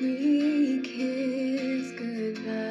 we kiss goodbye.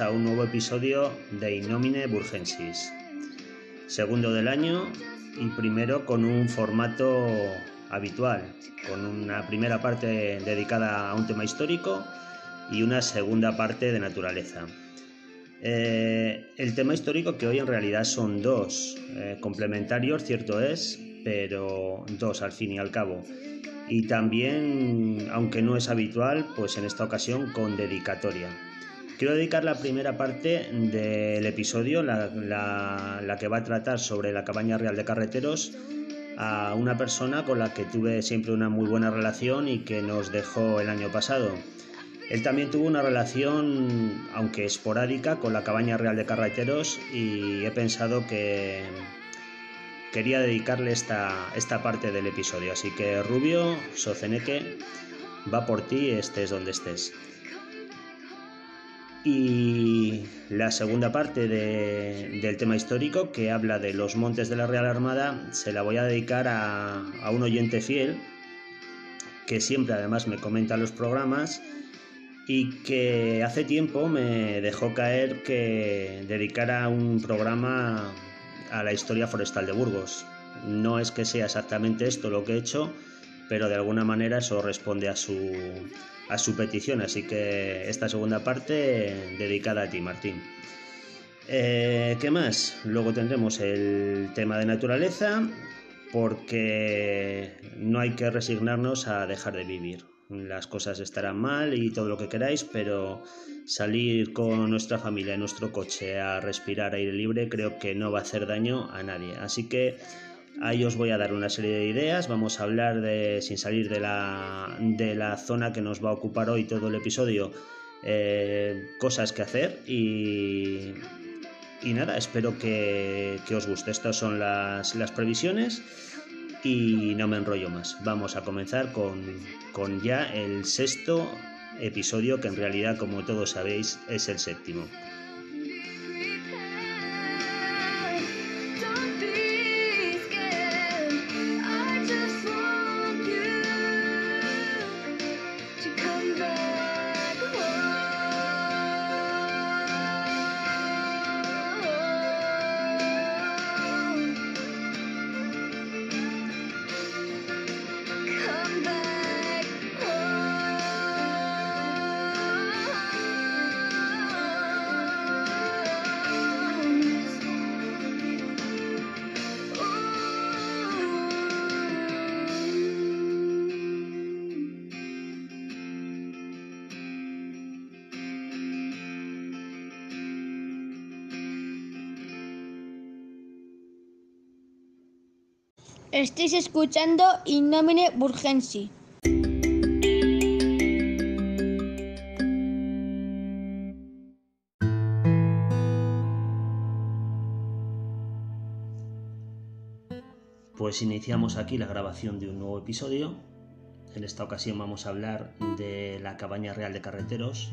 A un nuevo episodio de Innomine Burgensis. Segundo del año y primero con un formato habitual, con una primera parte dedicada a un tema histórico y una segunda parte de naturaleza. Eh, el tema histórico que hoy en realidad son dos, eh, complementarios, cierto es, pero dos al fin y al cabo. Y también, aunque no es habitual, pues en esta ocasión con dedicatoria. Quiero dedicar la primera parte del episodio, la, la- la que va a tratar sobre la cabaña real de carreteros, a una persona con la que tuve siempre una muy buena relación y que nos dejó el año pasado. Él también tuvo una relación, aunque esporádica, con la cabaña real de carreteros y he pensado que quería dedicarle esta, esta parte del episodio. Así que Rubio, Soceneque, va por ti, estés donde estés. Y la segunda parte de- del tema histórico, que habla de los montes de la Real Armada, se la voy a dedicar a, a un oyente fiel, que siempre además me comenta los programas y que hace tiempo me dejó caer que dedicara un programa a la historia forestal de Burgos. No es que sea exactamente esto lo que he hecho, pero de alguna manera eso responde a su, a su petición. Así que esta segunda parte dedicada a ti, Martín. Eh, ¿Qué más? Luego tendremos el tema de naturaleza, porque no hay que resignarnos a dejar de vivir. Las cosas estarán mal y todo lo que queráis, pero salir con nuestra familia nuestro coche a respirar aire libre creo que no va a hacer daño a nadie. Así que ahí os voy a dar una serie de ideas. Vamos a hablar de, sin salir de la, de la zona que nos va a ocupar hoy todo el episodio, eh, cosas que hacer y, y nada, espero que, que os guste. Estas son las, las previsiones y no me enrollo más. Vamos a comenzar con, con ya el sexto episodio, que en realidad, como todos sabéis, es el séptimo. Estáis escuchando Innomine Burgensi. Pues iniciamos aquí la grabación de un nuevo episodio. En esta ocasión vamos a hablar de la cabaña real de carreteros.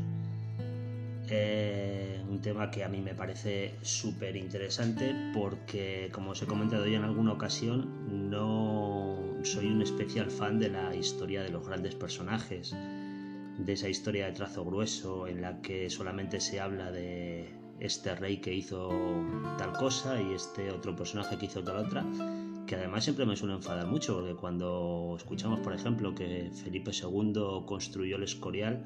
Un tema que a mí me parece súper interesante porque, como os he comentado ya en alguna ocasión, no soy un especial fan de la historia de los grandes personajes, de esa historia de trazo grueso en la que solamente se habla de este rey que hizo tal cosa y este otro personaje que hizo tal otra, que además siempre me suele enfadar mucho, porque cuando escuchamos, por ejemplo, que Felipe II construyó el Escorial,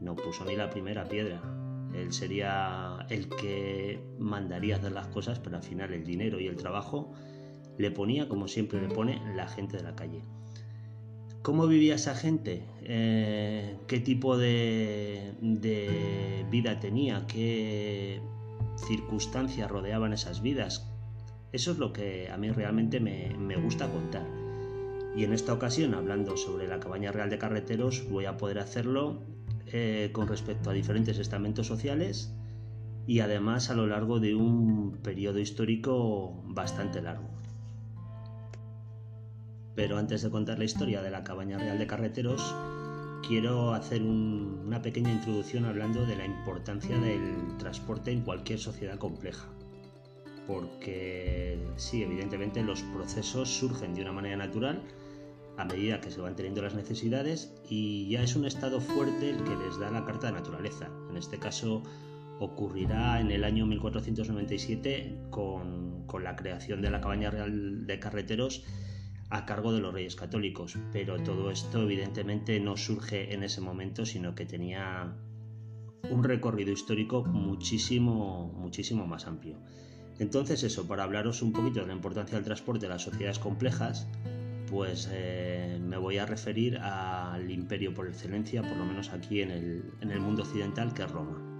no puso ni la primera piedra. Él sería el que mandaría hacer las cosas, pero al final el dinero y el trabajo le ponía, como siempre le pone, la gente de la calle. ¿Cómo vivía esa gente? Eh, ¿Qué tipo de, vida tenía? ¿Qué circunstancias rodeaban esas vidas? Eso es lo que a mí realmente me, gusta contar. Y en esta ocasión, hablando sobre la cabaña real de carreteros, voy a poder hacerlo eh, con respecto a diferentes estamentos sociales y además a lo largo de un periodo histórico bastante largo. Pero antes de contar la historia de la cabaña real de carreteros, quiero hacer una pequeña introducción hablando de la importancia del transporte en cualquier sociedad compleja. Porque sí, evidentemente los procesos surgen de una manera natural a medida que se van teniendo las necesidades y ya es un estado fuerte el que les da la carta de naturaleza. En este caso ocurrirá en el año 1497 con, la creación de la cabaña real de carreteros a cargo de los reyes católicos, pero todo esto evidentemente no surge en ese momento, sino que tenía un recorrido histórico muchísimo, muchísimo más amplio. Entonces eso, para hablaros un poquito de la importancia del transporte de las sociedades complejas, pues eh, me voy a referir al imperio por excelencia, por lo menos aquí en el, en el mundo occidental, que es Roma.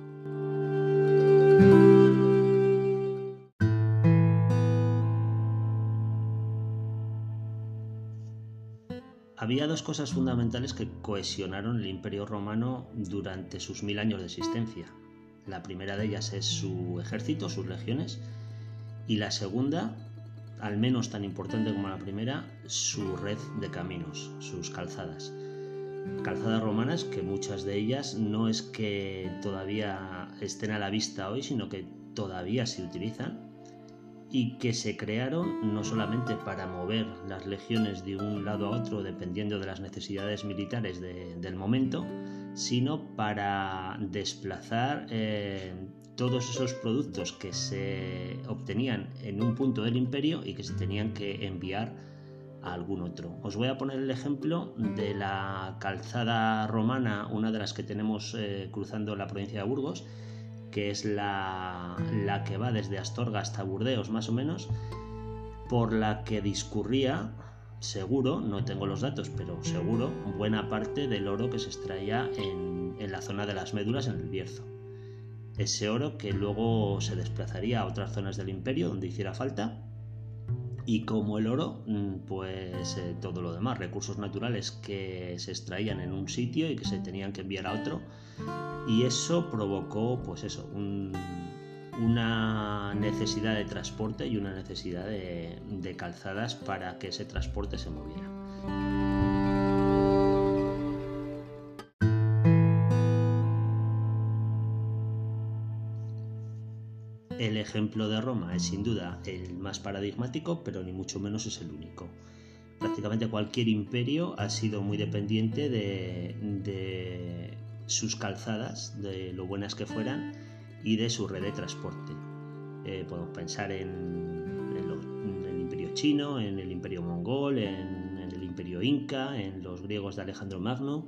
Había dos cosas fundamentales que cohesionaron el Imperio Romano durante sus mil años de existencia. La primera de ellas es su ejército, sus legiones, y la segunda, al menos tan importante como la primera, su red de caminos, sus calzadas. Calzadas romanas que muchas de ellas no es que todavía estén a la vista hoy, sino que todavía se utilizan y que se crearon no solamente para mover las legiones de un lado a otro dependiendo de las necesidades militares del momento, sino para desplazar eh, todos esos productos que se obtenían en un punto del imperio y que se tenían que enviar a algún otro. Os voy a poner el ejemplo de la calzada romana, una de las que tenemos eh, cruzando la provincia de Burgos, que es la, que va desde Astorga hasta Burdeos más o menos, por la que discurría, seguro, no tengo los datos, pero seguro, buena parte del oro que se extraía en, en la zona de las médulas en el Bierzo. Ese oro que luego se desplazaría a otras zonas del imperio donde hiciera falta y como el oro, mm, pues eh, todo lo demás, recursos naturales que se extraían en un sitio y que se tenían que enviar a otro. Y eso provocó, pues eso, una necesidad de transporte y una necesidad de calzadas para que ese transporte se moviera. Ejemplo de Roma es sin duda el más paradigmático, pero ni mucho menos es el único. Prácticamente cualquier imperio ha sido muy dependiente de, sus calzadas, de lo buenas que fueran y de su red de transporte. Eh, podemos pensar en, el imperio chino, en el imperio mongol, en, el imperio inca, en los griegos de Alejandro Magno.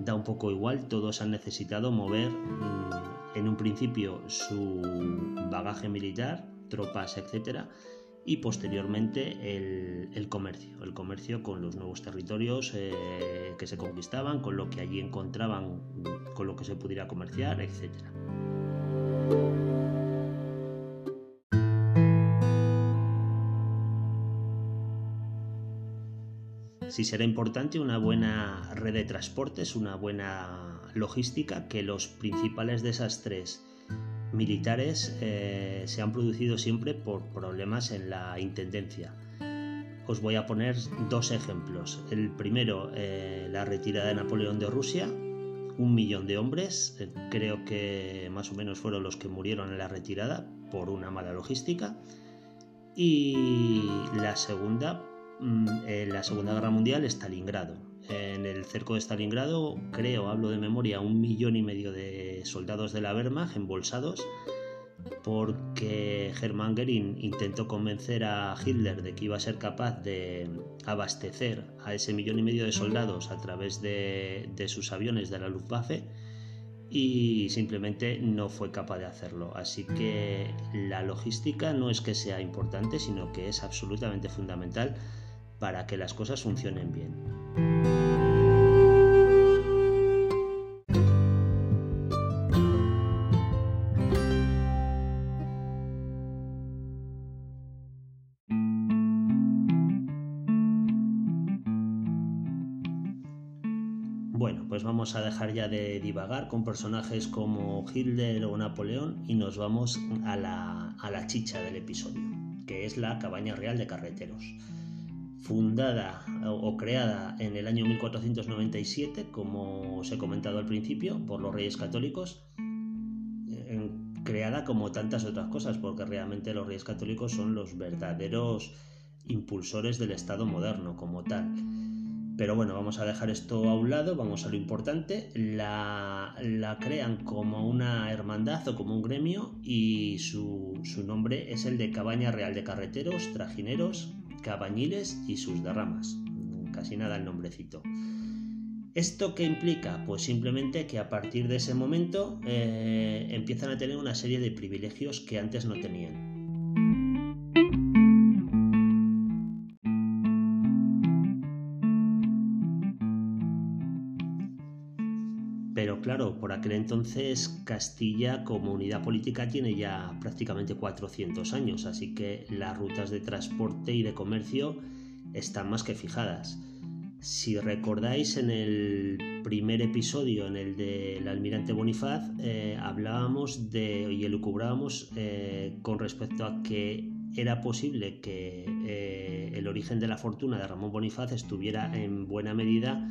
Da un poco igual, todos han necesitado mover mm, en un principio su bagaje militar, tropas, etc. Y posteriormente el, comercio, el comercio con los nuevos territorios eh, que se conquistaban, con lo que allí encontraban, con lo que se pudiera comerciar, etc. Si será importante una buena red de transportes, una buena logística que los principales desastres militares eh, se han producido siempre por problemas en la intendencia. Os voy a poner dos ejemplos. El primero, eh, la retirada de Napoleón de Rusia, un millón de hombres, eh, creo que más o menos fueron los que murieron en la retirada por una mala logística. Y la segunda, en la Segunda Guerra Mundial, Stalingrado en el cerco de Stalingrado, creo, hablo de memoria, un millón y medio de soldados de la Wehrmacht embolsados porque Hermann Göring intentó convencer a Hitler de que iba a ser capaz de abastecer a ese millón y medio de soldados a través de, de sus aviones de la Luftwaffe y simplemente no fue capaz de hacerlo. Así que la logística no es que sea importante, sino que es absolutamente fundamental para que las cosas funcionen bien. Bueno, pues vamos a dejar ya de divagar con personajes como Hitler o Napoleón y nos vamos a la, chicha del episodio, que es la Cabaña Real de Carreteros. Fundada o creada en el año 1497, como os he comentado al principio, por los reyes católicos, creada como tantas otras cosas, porque realmente los reyes católicos son los verdaderos impulsores del Estado moderno como tal pero bueno, vamos a dejar esto a un lado, vamos a lo importante. La, crean como una hermandad o como un gremio y su, su, nombre es el de Cabaña Real de Carreteros, Trajineros, Cabañiles y sus derramas. Casi nada el nombrecito. ¿Esto qué implica? Pues simplemente que a partir de ese momento eh, empiezan a tener una serie de privilegios que antes no tenían. Aquel entonces Castilla como unidad política tiene ya prácticamente 400 años, así que las rutas de transporte y de comercio están más que fijadas. Si recordáis en el primer episodio, en el del almirante Bonifaz, eh, hablábamos de y elucubrábamos eh, con respecto a que era posible que eh, el origen de la fortuna de Ramón Bonifaz estuviera en buena medida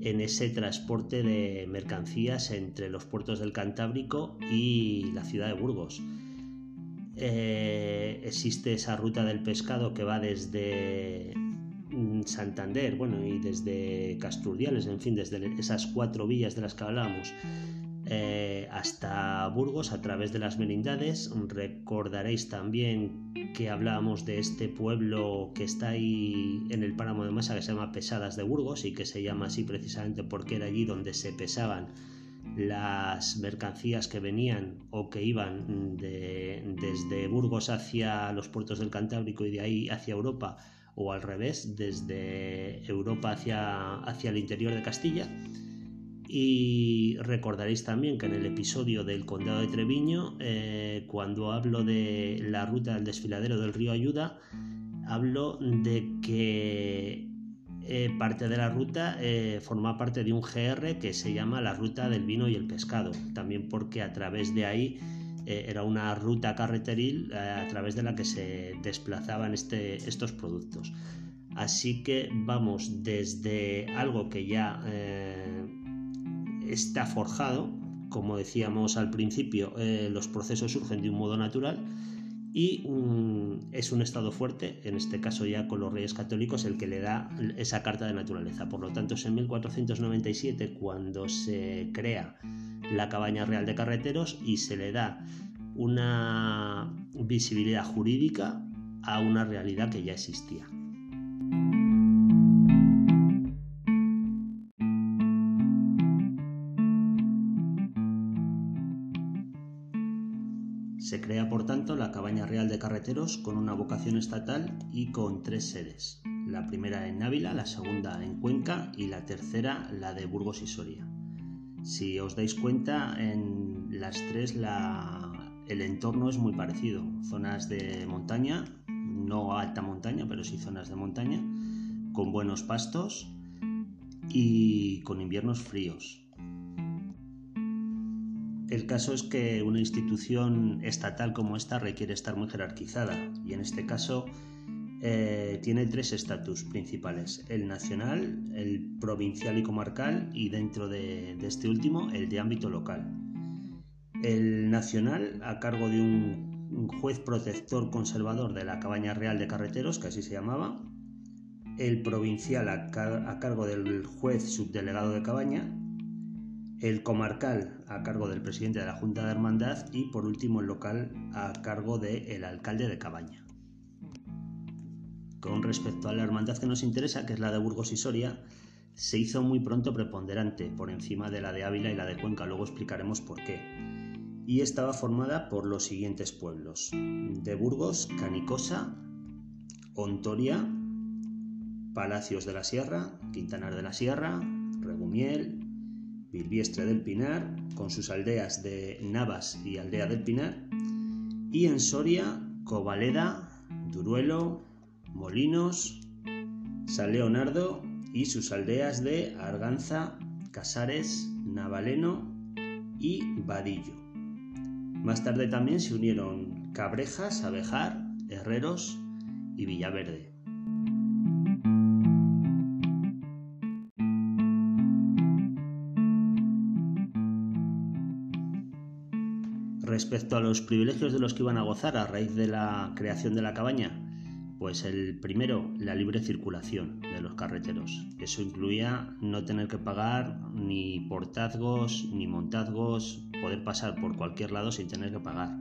en ese transporte de mercancías entre los puertos del Cantábrico y la ciudad de Burgos. Eh, existe esa ruta del pescado que va desde mm, Santander, bueno, y desde Casturdiales, en fin, desde esas cuatro villas de las que hablábamos, eh, hasta Burgos a través de las merindades. Recordaréis también que hablábamos de este pueblo que está ahí en el páramo de Masa que se llama Pesadas de Burgos y que se llama así precisamente porque era allí donde se pesaban las mercancías que venían o que iban desde Burgos hacia los puertos del Cantábrico y de ahí hacia Europa o al revés, desde Europa hacia, hacia el interior de Castilla. Y recordaréis también que en el episodio del Condado de Treviño, eh, cuando hablo de la ruta del desfiladero del río Ayuda, hablo de que eh, parte de la ruta eh, forma parte de un GR que se llama la ruta del vino y el pescado, también porque a través de ahí era una ruta carreteril a través de la que se desplazaban este, estos productos. Así que vamos desde algo que ya está forjado, como decíamos al principio, eh, los procesos surgen de un modo natural y es un estado fuerte, en este caso ya con los reyes católicos, el que le da esa carta de naturaleza. Por lo tanto, es en 1497 cuando se crea la cabaña real de carreteros y se le da una visibilidad jurídica a una realidad que ya existía. Carreteros con una vocación estatal y con tres sedes. La primera en Ávila, la segunda en Cuenca y la tercera la de Burgos y Soria. Si os dais cuenta, en las tres el entorno es muy parecido. Zonas de montaña, no alta montaña, pero sí zonas de montaña, con buenos pastos y con inviernos fríos. El caso es que una institución estatal como esta requiere estar muy jerarquizada y en este caso eh, tiene tres estatus principales, el nacional, el provincial y comarcal y dentro de, este último el de ámbito local. El nacional a cargo de un, juez protector conservador de la Cabaña Real de Carreteros, que así se llamaba, el provincial a cargo del juez subdelegado de Cabaña el comarcal a cargo del presidente de la Junta de Hermandad y por último el local a cargo del alcalde de Cabaña. Con respecto a la hermandad que nos interesa, que es la de Burgos y Soria, se hizo muy pronto preponderante por encima de la de Ávila y la de Cuenca, luego explicaremos por qué. Y estaba formada por los siguientes pueblos: de Burgos, Canicosa, Ontoria, Palacios de la Sierra, Quintanar de la Sierra, Regumiel, Bilbiestre del Pinar, con sus aldeas de Navas y Aldea del Pinar, y en Soria, Covaleda, Duruelo, Molinos, San Leonardo y sus aldeas de Arganza, Casares, Navaleno y Vadillo. Más tarde también se unieron Cabrejas, Abejar, Herreros y Villaverde. Respecto a los privilegios de los que iban a gozar a raíz de la creación de la cabaña, pues el primero, la libre circulación de los carreteros. Eso incluía no tener que pagar ni portazgos ni montazgos, poder pasar por cualquier lado sin tener que pagar.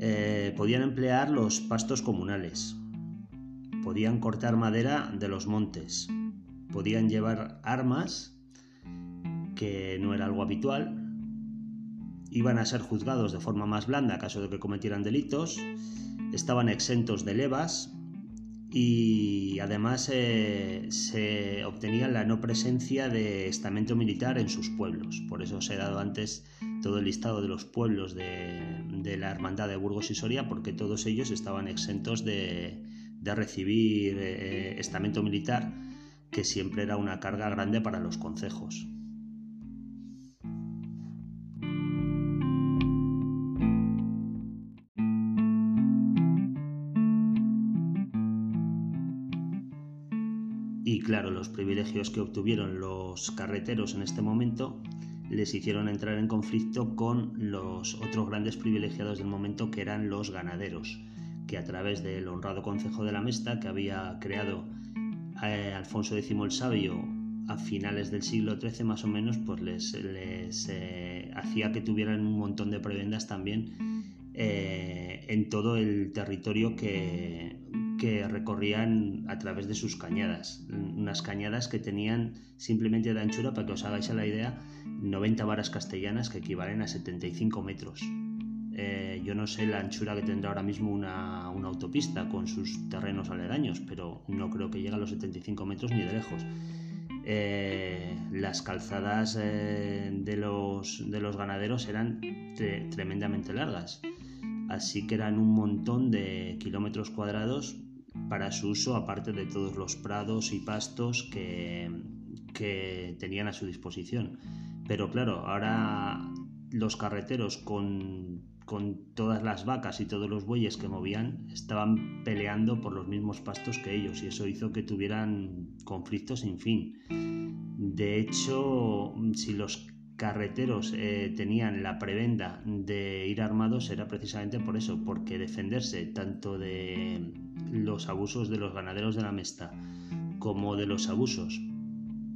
Eh, podían emplear los pastos comunales, podían cortar madera de los montes, podían llevar armas, que no era algo habitual, iban a ser juzgados de forma más blanda caso de que cometieran delitos, estaban exentos de levas y además eh, se obtenía la no presencia de estamento militar en sus pueblos. Por eso os he dado antes todo el listado de los pueblos de, la Hermandad de Burgos y Soria, porque todos ellos estaban exentos de, recibir eh, estamento militar, que siempre era una carga grande para los concejos. Los privilegios que obtuvieron los carreteros en este momento les hicieron entrar en conflicto con los otros grandes privilegiados del momento que eran los ganaderos, que a través del honrado Consejo de la Mesta que había creado eh, Alfonso X el Sabio a finales del siglo XIII más o menos, pues les, eh, hacía que tuvieran un montón de prebendas también eh, en todo el territorio que, que recorrían a través de sus cañadas. Unas cañadas que tenían simplemente de anchura, para que os hagáis la idea, 90 varas castellanas que equivalen a 75 metros. Eh, yo no sé la anchura que tendrá ahora mismo una, autopista con sus terrenos aledaños, pero no creo que llegue a los 75 metros ni de lejos. Eh, las calzadas eh, de, los, de los ganaderos eran tremendamente largas así que eran un montón de kilómetros cuadrados para su uso, aparte de todos los prados y pastos que, que tenían a su disposición. Pero claro, ahora los carreteros con, con, todas las vacas y todos los bueyes que movían estaban peleando por los mismos pastos que ellos y eso hizo que tuvieran conflictos sin fin. De hecho, si los carreteros eh, tenían la prebenda de ir armados era precisamente por eso, porque defenderse tanto de los abusos de los ganaderos de la Mesta como de los abusos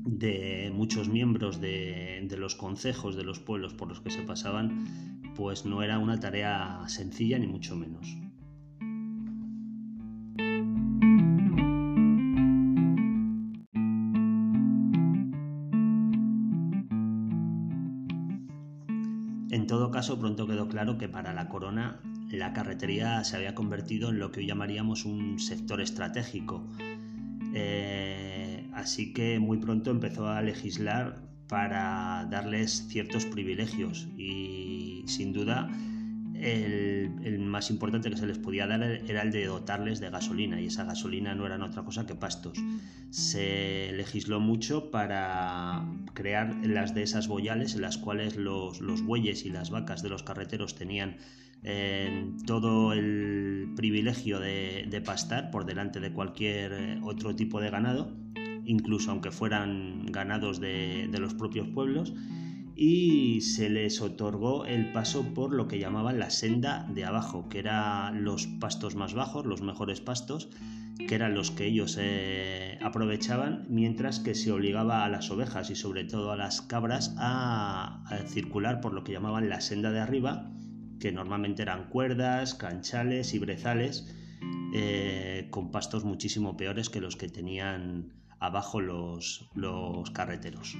de muchos miembros de, de los concejos de los pueblos por los que se pasaban, pues no era una tarea sencilla ni mucho menos. Pronto quedó claro que para la corona la carretería se había convertido en lo que hoy llamaríamos un sector estratégico. Eh, así que muy pronto empezó a legislar para darles ciertos privilegios y sin duda el, más importante que se les podía dar era el de dotarles de gasolina y esa gasolina no eran otra cosa que pastos. Se legisló mucho para crear las de esas boyales en las cuales los, bueyes y las vacas de los carreteros tenían eh, todo el privilegio de, pastar por delante de cualquier eh, otro tipo de ganado, incluso aunque fueran ganados de los propios pueblos y se les otorgó el paso por lo que llamaban la senda de abajo, que eran los pastos más bajos, los mejores pastos, que eran los que ellos eh, aprovechaban, mientras que se obligaba a las ovejas y sobre todo a las cabras a, circular por lo que llamaban la senda de arriba, que normalmente eran cuerdas, canchales y brezales, eh, con pastos muchísimo peores que los que tenían abajo los carreteros.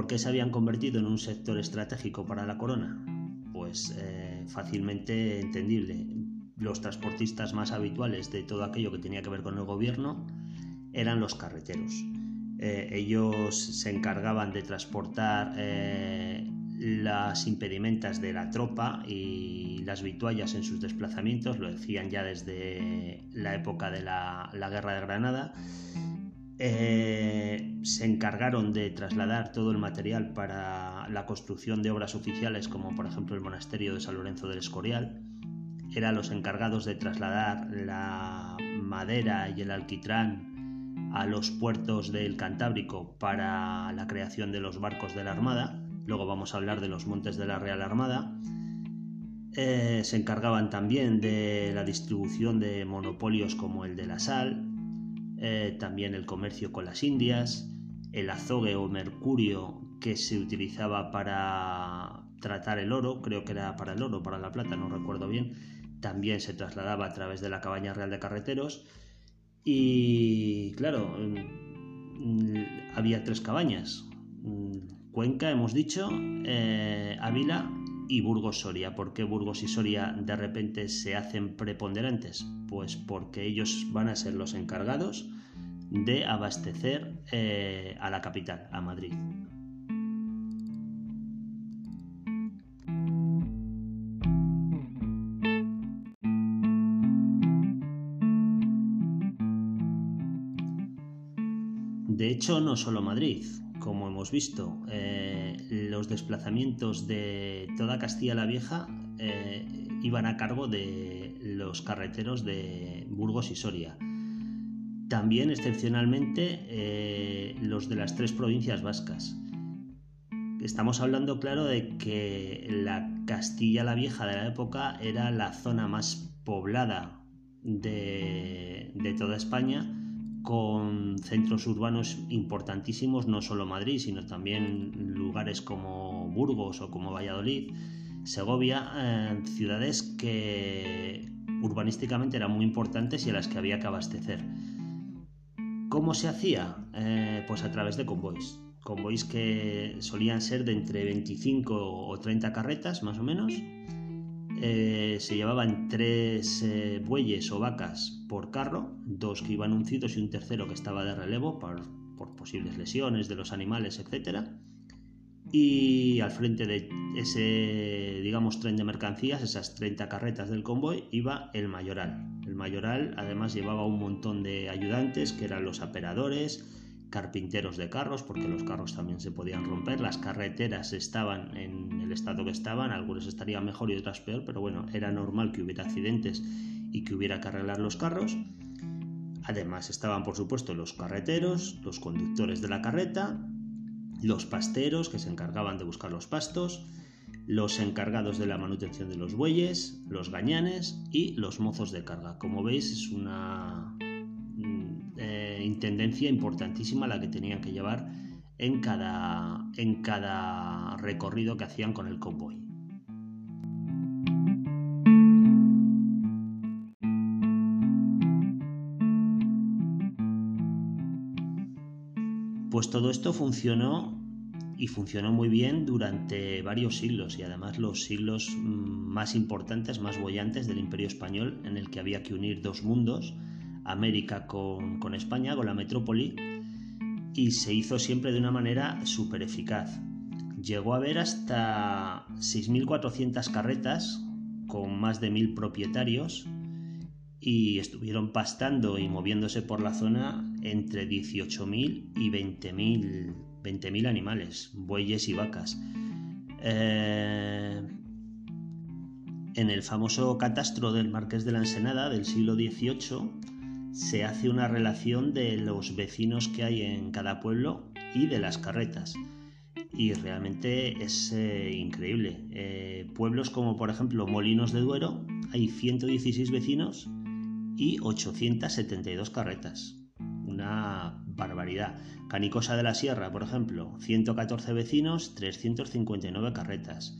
Por qué se habían convertido en un sector estratégico para la corona? Pues eh, fácilmente entendible. Los transportistas más habituales de todo aquello que tenía que ver con el gobierno eran los carreteros. Eh, ellos se encargaban de transportar eh, las impedimentas de la tropa y las vituallas en sus desplazamientos, lo decían ya desde la época de la, la Guerra de Granada. Eh, se encargaron de trasladar todo el material para la construcción de obras oficiales, como por ejemplo el monasterio de San Lorenzo del Escorial. Eran los encargados de trasladar la madera y el alquitrán a los puertos del Cantábrico para la creación de los barcos de la Armada. Luego vamos a hablar de los montes de la Real Armada. Eh, se encargaban también de la distribución de monopolios como el de la sal, eh, también el comercio con las Indias, el azogue o mercurio que se utilizaba para tratar el oro, creo que era para el oro, para la plata, no recuerdo bien, también se trasladaba a través de la cabaña real de carreteros. Y claro, mm, había tres cabañas, mm, Cuenca hemos dicho, eh, Ávila y Burgos Soria. ¿Por qué Burgos y Soria de repente se hacen preponderantes? Pues porque ellos van a ser los encargados de abastecer eh, a la capital, a Madrid. De hecho, no solo Madrid, como hemos visto, eh, los desplazamientos de toda Castilla la Vieja eh, iban a cargo de los carreteros de Burgos y Soria. También, excepcionalmente, eh, los de las tres provincias vascas. Estamos hablando, claro, de que la Castilla la Vieja de la época era la zona más poblada de, de toda España con centros urbanos importantísimos, no solo Madrid, sino también lugares como Burgos o como Valladolid, Segovia, eh, ciudades que urbanísticamente eran muy importantes y a las que había que abastecer. ¿Cómo se hacía? Eh, pues a través de convoys. Convoys que solían ser de entre 25 o 30 carretas, más o menos, eh, se llevaban tres eh, bueyes o vacas por carro, dos que iban uncidos y un tercero que estaba de relevo por, posibles lesiones de los animales, etc. Y al frente de ese, digamos, tren de mercancías, esas 30 carretas del convoy, iba el mayoral. El mayoral además llevaba un montón de ayudantes que eran los aperadores, carpinteros de carros, porque los carros también se podían romper, las carreteras estaban en el estado que estaban, algunos estarían mejor y otras peor, pero bueno, era normal que hubiera accidentes y que hubiera que arreglar los carros. Además estaban, por supuesto, los carreteros, los conductores de la carreta, los pasteros que se encargaban de buscar los pastos, los encargados de la manutención de los bueyes, los gañanes y los mozos de carga. Como veis, es una intendencia importantísima la que tenían que llevar en cada, en cada recorrido que hacían con el convoy. Pues todo esto funcionó y funcionó muy bien durante varios siglos y además los siglos mm, más importantes, más bollantes del Imperio Español en el que había que unir dos mundos, América con, España, con la metrópoli, y se hizo siempre de una manera súper eficaz. Llegó a haber hasta 6.400 carretas con más de 1.000 propietarios y estuvieron pastando y moviéndose por la zona entre 18.000 y 20.000 20 animales, bueyes y vacas. Eh, en el famoso catastro del Marqués de la Ensenada del siglo XVIII se hace una relación de los vecinos que hay en cada pueblo y de las carretas. Y realmente es eh, increíble. Eh, pueblos como por ejemplo Molinos de Duero, hay 116 vecinos y 872 carretas. Una barbaridad. Canicosa de la Sierra, por ejemplo, 114 vecinos, 359 carretas.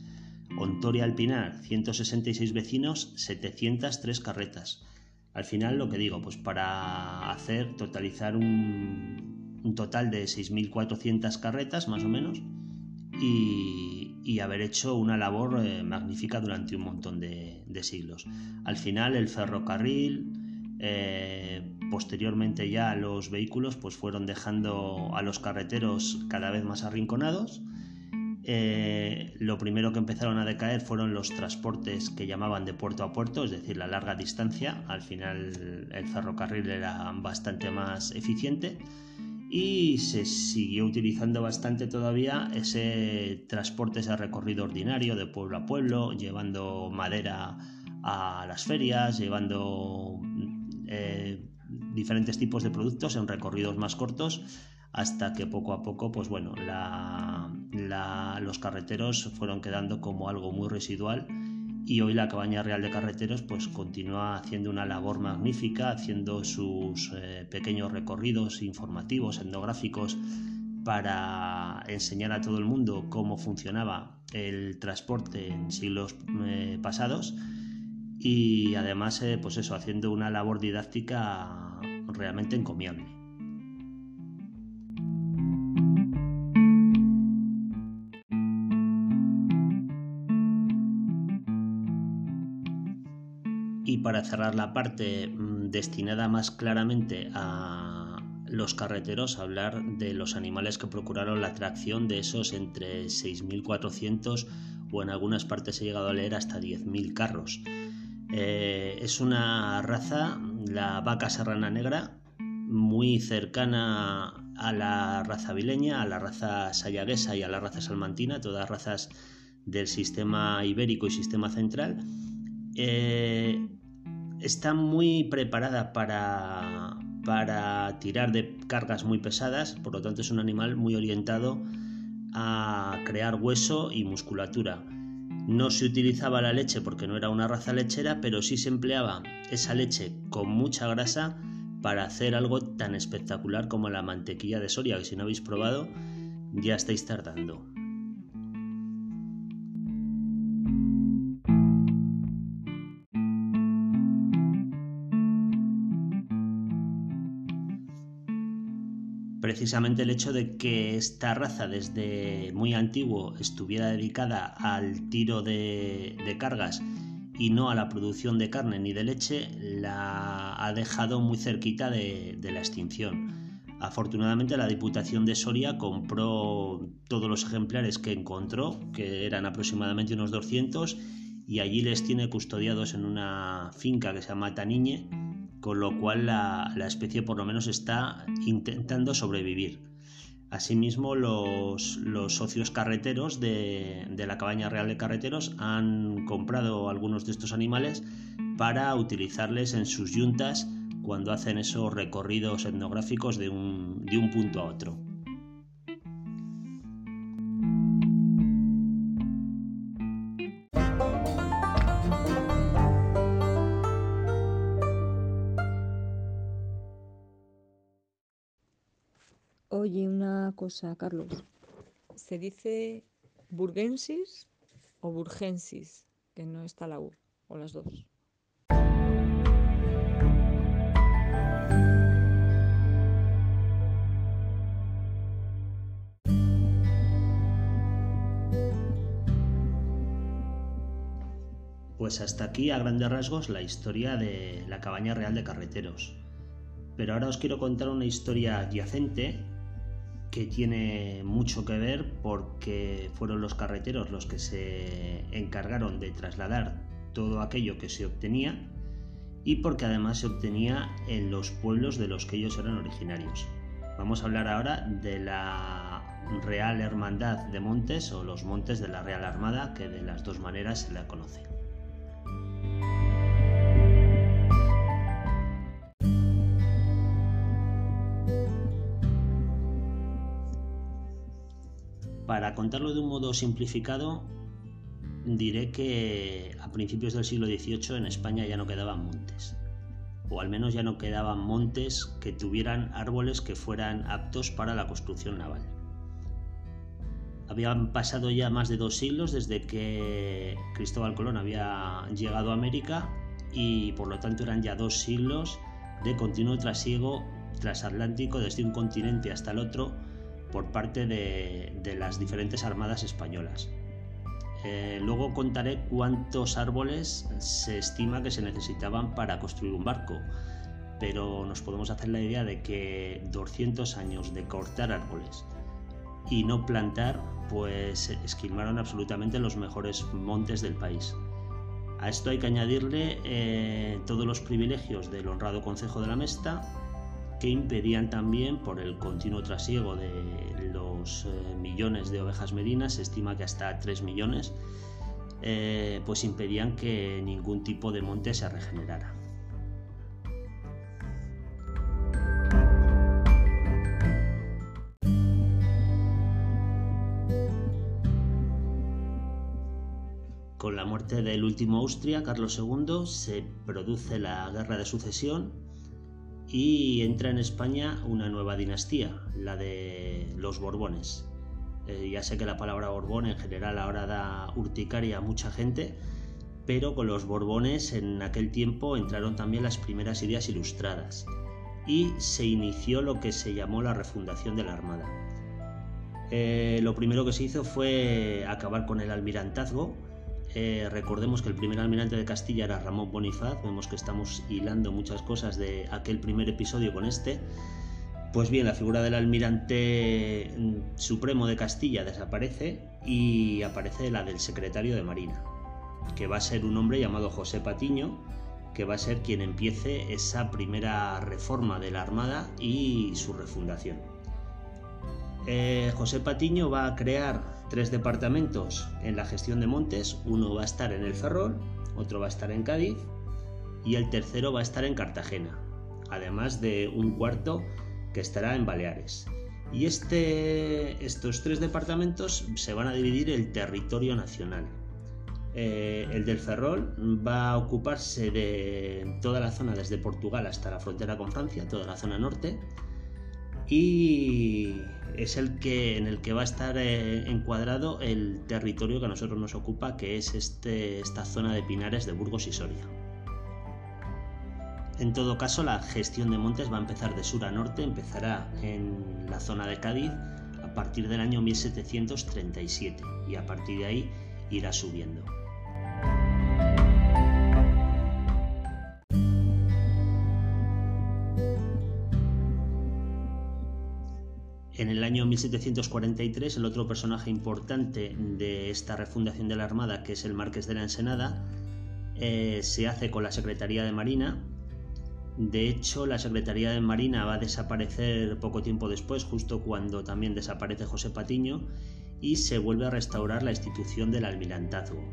Ontoria Alpinar, 166 vecinos, 703 carretas. Al final, lo que digo, pues para hacer, totalizar un, total de 6.400 carretas, más o menos, y, haber hecho una labor eh, magnífica durante un montón de, siglos. Al final el ferrocarril, eh, posteriormente ya los vehículos pues fueron dejando a los carreteros cada vez más arrinconados. Eh, lo primero que empezaron a decaer fueron los transportes que llamaban de puerto a puerto, es decir, la larga distancia. Al final el ferrocarril era bastante más eficiente y se siguió utilizando bastante todavía ese transporte, ese recorrido ordinario de pueblo a pueblo, llevando madera a las ferias, llevando eh, diferentes tipos de productos en recorridos más cortos hasta que poco a poco pues bueno los carreteros fueron quedando como algo muy residual y hoy la Cabaña Real de Carreteros pues continúa haciendo una labor magnífica, haciendo sus eh, pequeños recorridos informativos, etnográficos para enseñar a todo el mundo cómo funcionaba el transporte en siglos eh, pasados y además eh, pues eso haciendo una labor didáctica realmente encomiable. Cerrar la parte mm, destinada más claramente a los carreteros, hablar de los animales que procuraron la atracción de esos entre 6.400 o en algunas partes he llegado a leer hasta 10.000 carros. Eh, es una raza, la vaca serrana negra, muy cercana a la raza vileña, a la raza sayaguesa y a la raza salmantina, todas razas del sistema ibérico y sistema central. Eh, está muy preparada para, para tirar de cargas muy pesadas, por lo tanto es un animal muy orientado a crear hueso y musculatura. No se utilizaba la leche porque no era una raza lechera, pero sí se empleaba esa leche con mucha grasa para hacer algo tan espectacular como la mantequilla de Soria, que si no habéis probado ya estáis tardando. Precisamente el hecho de que esta raza desde muy antiguo estuviera dedicada al tiro de, cargas y no a la producción de carne ni de leche, la ha dejado muy cerquita de, la extinción. Afortunadamente la Diputación de Soria compró todos los ejemplares que encontró, que eran aproximadamente unos 200, y allí les tiene custodiados en una finca que se llama Taniñe, con lo cual la, especie por lo menos está intentando sobrevivir. Asimismo, los, socios carreteros de, la cabaña real de carreteros han comprado algunos de estos animales para utilizarles en sus yuntas cuando hacen esos recorridos etnográficos de un punto a otro. Cosa, Carlos. ¿Se dice burgensis o burgensis? Que no está la U, o las dos. Pues hasta aquí, a grandes rasgos, la historia de la cabaña real de carreteros. Pero ahora os quiero contar una historia adyacente que tiene mucho que ver porque fueron los carreteros los que se encargaron de trasladar todo aquello que se obtenía y porque además se obtenía en los pueblos de los que ellos eran originarios. Vamos a hablar ahora de la Real Hermandad de Montes o los Montes de la Real Armada, que de las dos maneras se la conoce. Para contarlo de un modo simplificado, diré que a principios del siglo XVIII en España ya no quedaban montes, o al menos ya no quedaban montes que tuvieran árboles que fueran aptos para la construcción naval. Habían pasado ya más de dos siglos desde que Cristóbal Colón había llegado a América y por lo tanto eran ya dos siglos de continuo trasiego transatlántico desde un continente hasta el otro por parte de, las diferentes armadas españolas. Eh, luego contaré cuántos árboles se estima que se necesitaban para construir un barco, pero nos podemos hacer la idea de que 200 años de cortar árboles y no plantar, pues esquilmaron absolutamente los mejores montes del país. A esto hay que añadirle eh, todos los privilegios del honrado Consejo de la Mesta, que impedían también, por el continuo trasiego de los eh, millones de ovejas merinas, se estima que hasta 3 millones, eh, pues impedían que ningún tipo de monte se regenerara. Con la muerte del último Austria, Carlos II, se produce la Guerra de Sucesión y entra en España una nueva dinastía, la de los Borbones. Eh, ya sé que la palabra Borbón en general ahora da urticaria a mucha gente, pero con los Borbones en aquel tiempo entraron también las primeras ideas ilustradas y se inició lo que se llamó la refundación de la Armada. Eh, lo primero que se hizo fue acabar con el almirantazgo, eh, recordemos que el primer almirante de Castilla era Ramón Bonifaz, vemos que estamos hilando muchas cosas de aquel primer episodio con este. Pues bien, la figura del almirante mm, supremo de Castilla desaparece y aparece la del secretario de Marina, que va a ser un hombre llamado José Patiño, que va a ser quien empiece esa primera reforma de la Armada y su refundación. Eh, José Patiño va a crear tres departamentos en la gestión de montes. Uno va a estar en el Ferrol, otro va a estar en Cádiz y el tercero va a estar en Cartagena, además de un cuarto que estará en Baleares. Y este, estos tres departamentos se van a dividir el territorio nacional. Eh, el del Ferrol va a ocuparse de toda la zona desde Portugal hasta la frontera con Francia, toda la zona norte y es el que en el que va a estar eh, encuadrado el territorio que a nosotros nos ocupa, que es este, esta zona de Pinares de Burgos y Soria. En todo caso, la gestión de montes va a empezar de sur a norte, empezará en la zona de Cádiz a partir del año 1737 y a partir de ahí irá subiendo. En el año 1743, el otro personaje importante de esta refundación de la Armada, que es el Marqués de la Ensenada, eh, se hace con la Secretaría de Marina. De hecho, la Secretaría de Marina va a desaparecer poco tiempo después, justo cuando también desaparece José Patiño, y se vuelve a restaurar la institución del almirantazgo.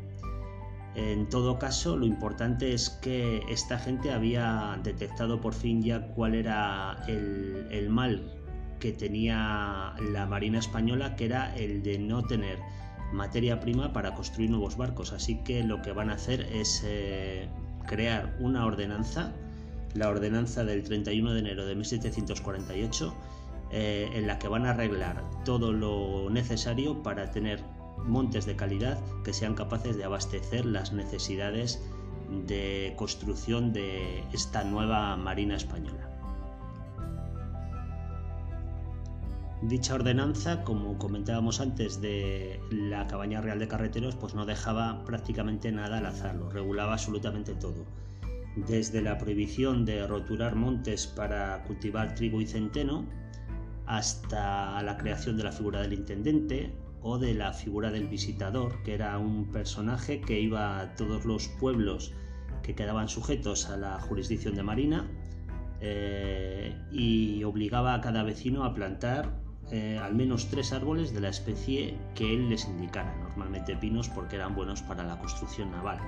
En todo caso, lo importante es que esta gente había detectado por fin ya cuál era el, el mal que tenía la Marina Española, que era el de no tener materia prima para construir nuevos barcos. Así que lo que van a hacer es eh, crear una ordenanza, la ordenanza del 31 de enero de 1748, eh, en la que van a arreglar todo lo necesario para tener montes de calidad que sean capaces de abastecer las necesidades de construcción de esta nueva Marina Española. Dicha ordenanza, como comentábamos antes de la Cabaña Real de Carreteros, pues no dejaba prácticamente nada al azar, lo regulaba absolutamente todo. Desde la prohibición de roturar montes para cultivar trigo y centeno, hasta la creación de la figura del intendente o de la figura del visitador, que era un personaje que iba a todos los pueblos que quedaban sujetos a la jurisdicción de Marina eh, y obligaba a cada vecino a plantar eh, al menos tres árboles de la especie que él les indicara, normalmente pinos porque eran buenos para la construcción naval.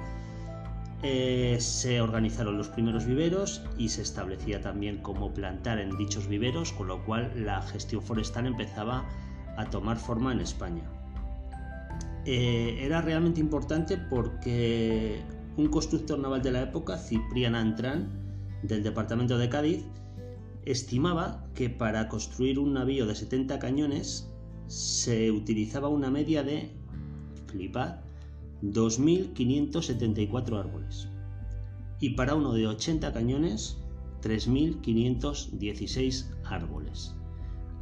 Eh, se organizaron los primeros viveros y se establecía también cómo plantar en dichos viveros, con lo cual la gestión forestal empezaba a tomar forma en España. Eh, era realmente importante porque un constructor naval de la época, Ciprián Antrán, del departamento de Cádiz, estimaba que para construir un navío de 70 cañones se utilizaba una media de, flipad, 2.574 árboles. Y para uno de 80 cañones, 3.516 árboles.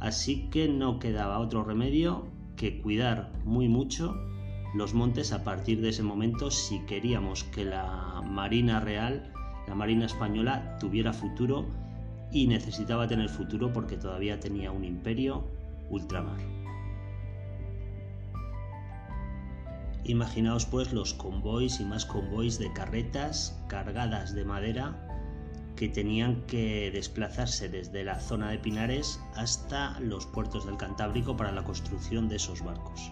así que no quedaba otro remedio que cuidar muy mucho los montes a partir de ese momento si queríamos que la Marina Real, la Marina Española, tuviera futuro y necesitaba tener futuro porque todavía tenía un imperio ultramar. Imaginaos pues los convoys y más convoys de carretas cargadas de madera que tenían que desplazarse desde la zona de Pinares hasta los puertos del Cantábrico para la construcción de esos barcos.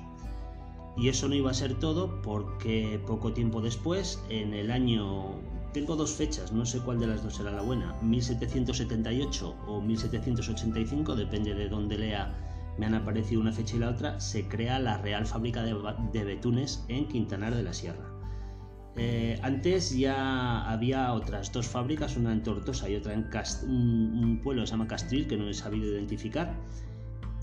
Y eso no iba a ser todo porque poco tiempo después, en el año... Tengo dos fechas, no sé cuál de las dos será la buena, 1778 o 1785, depende de dónde lea, me han aparecido una fecha y la otra, se crea la Real Fábrica de, Betunes en Quintanar de la Sierra. Eh, antes ya había otras dos fábricas, una en Tortosa y otra en un, pueblo que se llama Castril, que no he sabido identificar,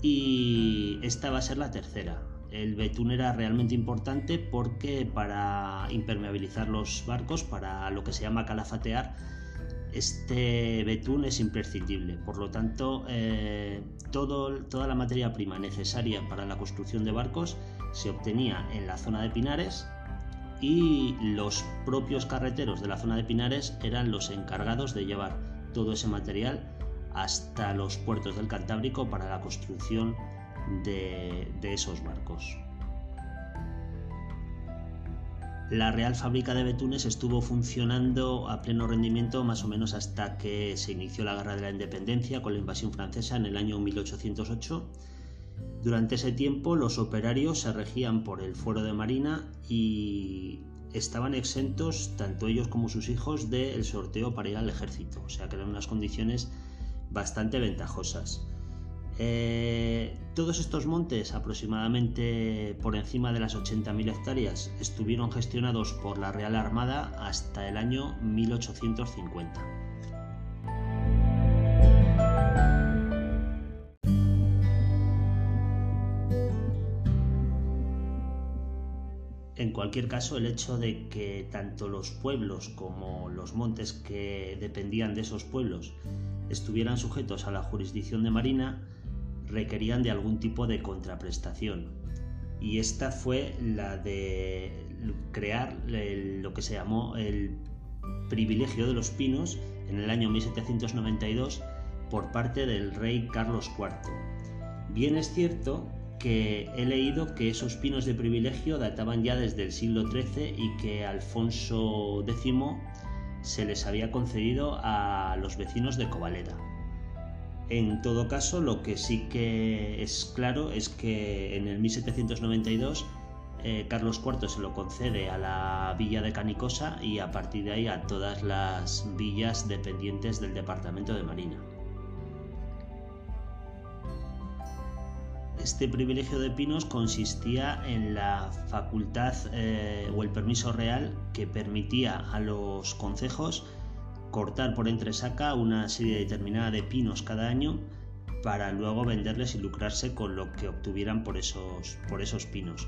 y esta va a ser la tercera. El betún era realmente importante porque para impermeabilizar los barcos, para lo que se llama calafatear, este betún es imprescindible. Por lo tanto, eh, toda la materia prima necesaria para la construcción de barcos se obtenía en la zona de Pinares y los propios carreteros de la zona de Pinares eran los encargados de llevar todo ese material hasta los puertos del Cantábrico para la construcción de, esos barcos. La Real Fábrica de Betunes estuvo funcionando a pleno rendimiento más o menos hasta que se inició la Guerra de la Independencia con la invasión francesa en el año 1808. Durante ese tiempo los operarios se regían por el fuero de Marina y estaban exentos, tanto ellos como sus hijos, del sorteo para ir al ejército, o sea que eran unas condiciones bastante ventajosas. Eh, todos estos montes, aproximadamente por encima de las 80.000 hectáreas, estuvieron gestionados por la Real Armada hasta el año 1850. En cualquier caso, el hecho de que tanto los pueblos como los montes que dependían de esos pueblos estuvieran sujetos a la jurisdicción de Marina requerían de algún tipo de contraprestación. Y esta fue la de crear lo que se llamó el privilegio de los pinos en el año 1792 por parte del rey Carlos IV. Bien es cierto que he leído que esos pinos de privilegio databan ya desde el siglo XIII y que Alfonso X se les había concedido a los vecinos de Covaleda. En todo caso, lo que sí que es claro es que en el 1792 eh, Carlos IV se lo concede a la villa de Canicosa y a partir de ahí a todas las villas dependientes del departamento de Marina. Este privilegio de pinos consistía en la facultad eh, o el permiso real que permitía a los concejos cortar por entresaca una serie determinada de pinos cada año para luego venderles y lucrarse con lo que obtuvieran por esos, por esos pinos.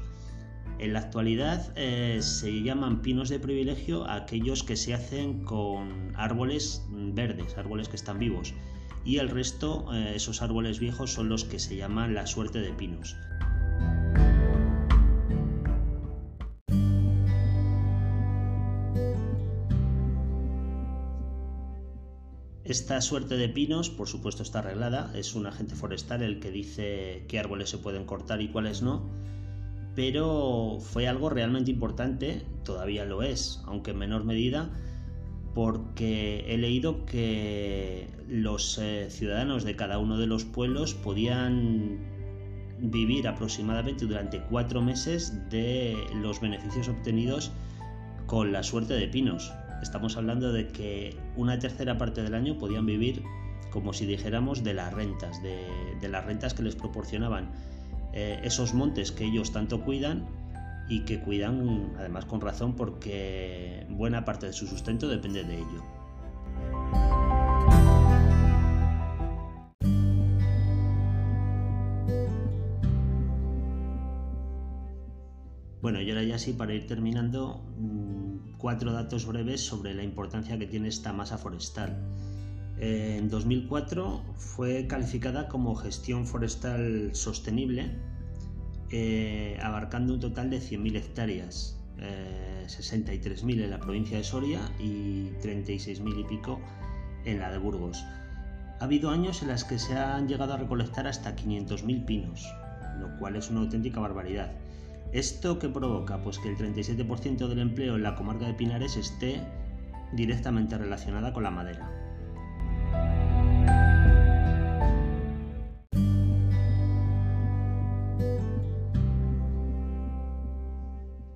En la actualidad eh, se llaman pinos de privilegio aquellos que se hacen con árboles verdes, árboles que están vivos, y el resto, eh, esos árboles viejos, son los que se llaman la suerte de pinos. Esta suerte de pinos, por supuesto, está arreglada. Es un agente forestal el que dice qué árboles se pueden cortar y cuáles no. Pero fue algo realmente importante, todavía lo es, aunque en menor medida, porque he leído que los eh, ciudadanos de cada uno de los pueblos podían vivir aproximadamente durante cuatro meses de los beneficios obtenidos con la suerte de pinos. Estamos hablando de que una tercera parte del año podían vivir como si dijéramos de las rentas, de, las rentas que les proporcionaban eh, esos montes que ellos tanto cuidan y que cuidan además con razón porque buena parte de su sustento depende de ello. Bueno, y ahora ya sí, para ir terminando, mm, cuatro datos breves sobre la importancia que tiene esta masa forestal. En 2004 fue calificada como gestión forestal sostenible, eh, abarcando un total de 100.000 hectáreas, 63.000 en la provincia de Soria y 36.000 y pico en la de Burgos. Ha habido años en los que se han llegado a recolectar hasta 500.000 pinos, lo cual es una auténtica barbaridad. ¿Esto qué provoca? Pues que el 37% del empleo en la comarca de Pinares esté directamente relacionada con la madera.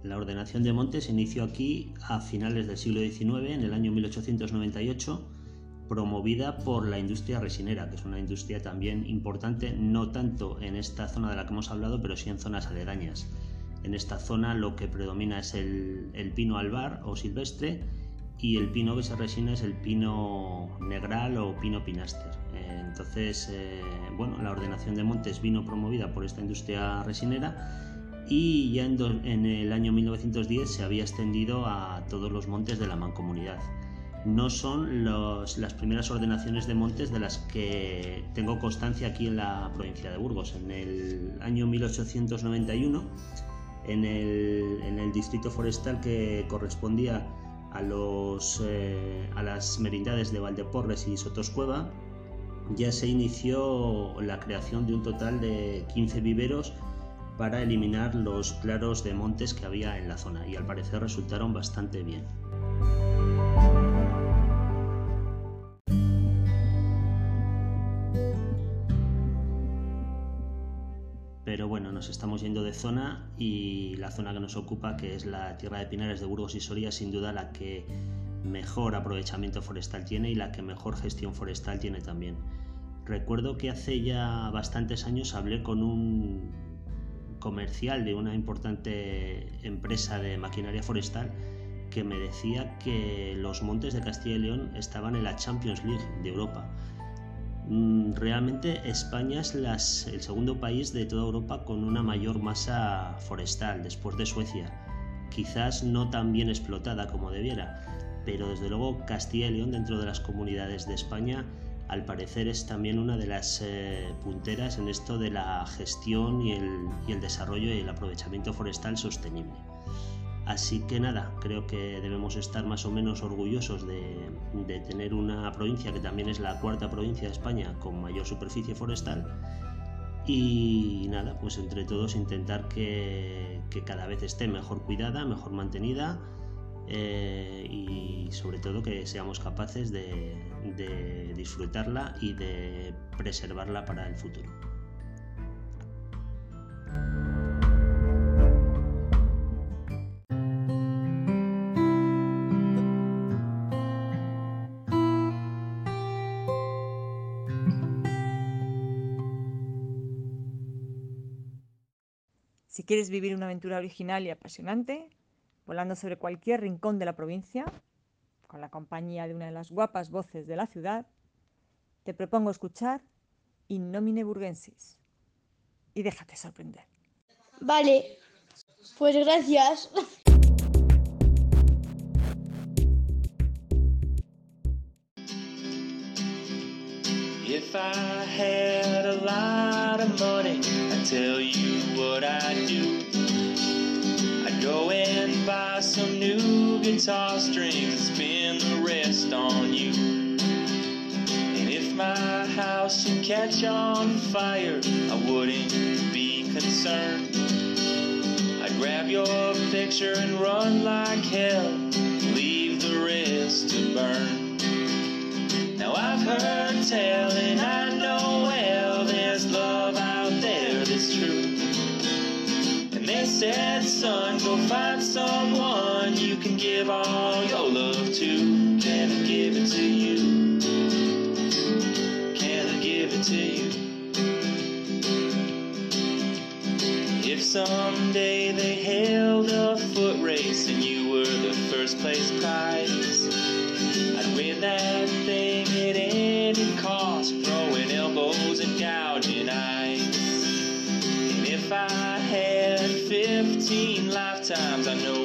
La ordenación de montes inició aquí a finales del siglo XIX, en el año 1898 promovida por la industria resinera, que es una industria también importante, no tanto en esta zona de la que hemos hablado, pero sí en zonas aledañas. En esta zona lo que predomina es el, pino albar o silvestre y el pino que se resina es el pino negral o pino pinaster. Eh, entonces, eh, bueno, la ordenación de montes vino promovida por esta industria resinera y ya en, en el año 1910 se había extendido a todos los montes de la mancomunidad no son las primeras ordenaciones de montes de las que tengo constancia aquí en la provincia de Burgos. En el año 1891, en el, distrito forestal que correspondía a, los, eh, a las merindades de Valdeporres y Sotoscueva, ya se inició la creación de un total de 15 viveros para eliminar los claros de montes que había en la zona y al parecer resultaron bastante bien. Nos estamos yendo de zona y la zona que nos ocupa, que es la tierra de Pinares de Burgos y Soria, sin duda la que mejor aprovechamiento forestal tiene y la que mejor gestión forestal tiene también. Recuerdo que hace ya bastantes años hablé con un comercial de una importante empresa de maquinaria forestal que me decía que los montes de Castilla y León estaban en la Champions League de Europa realmente España es el segundo país de toda Europa con una mayor masa forestal después de Suecia. Quizás no tan bien explotada como debiera, pero desde luego Castilla y León dentro de las comunidades de España al parecer es también una de las eh, punteras en esto de la gestión y el desarrollo y el aprovechamiento forestal sostenible. Así que nada, creo que debemos estar más o menos orgullosos de, tener una provincia que también es la cuarta provincia de España con mayor superficie forestal. Y nada, pues entre todos intentar que, cada vez esté mejor cuidada, mejor mantenida eh, y sobre todo que seamos capaces de disfrutarla y de preservarla para el futuro. Quieres vivir una aventura original y apasionante, volando sobre cualquier rincón de la provincia, con la compañía de una de las guapas voces de la ciudad, te propongo escuchar In nomine burgensis y déjate sorprender. Vale, pues gracias. If I had a lot of money, I'd tell you what I'd do. I'd go and buy some new guitar strings and spend the rest on you. And if my house should catch on fire, I wouldn't be concerned. I'd grab your picture and run like hell, leave the rest to burn. Now I've heard tell and I said, son, go find someone you can give all your love to. Can I give it to you? Can I give it to you? If someday they held a foot race and you were the first place prize, 15 lifetimes, I know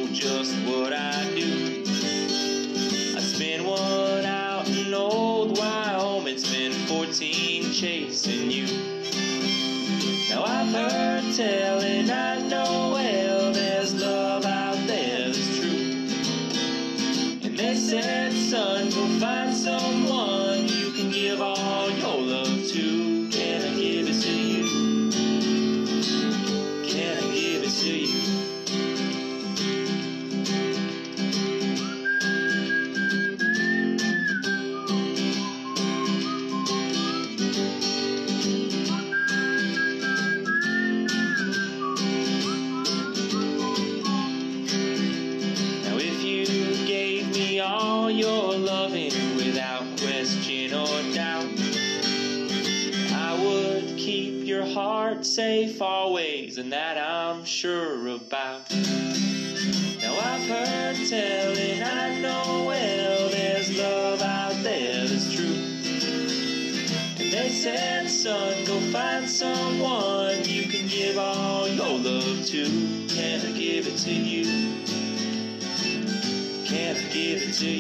Bueno,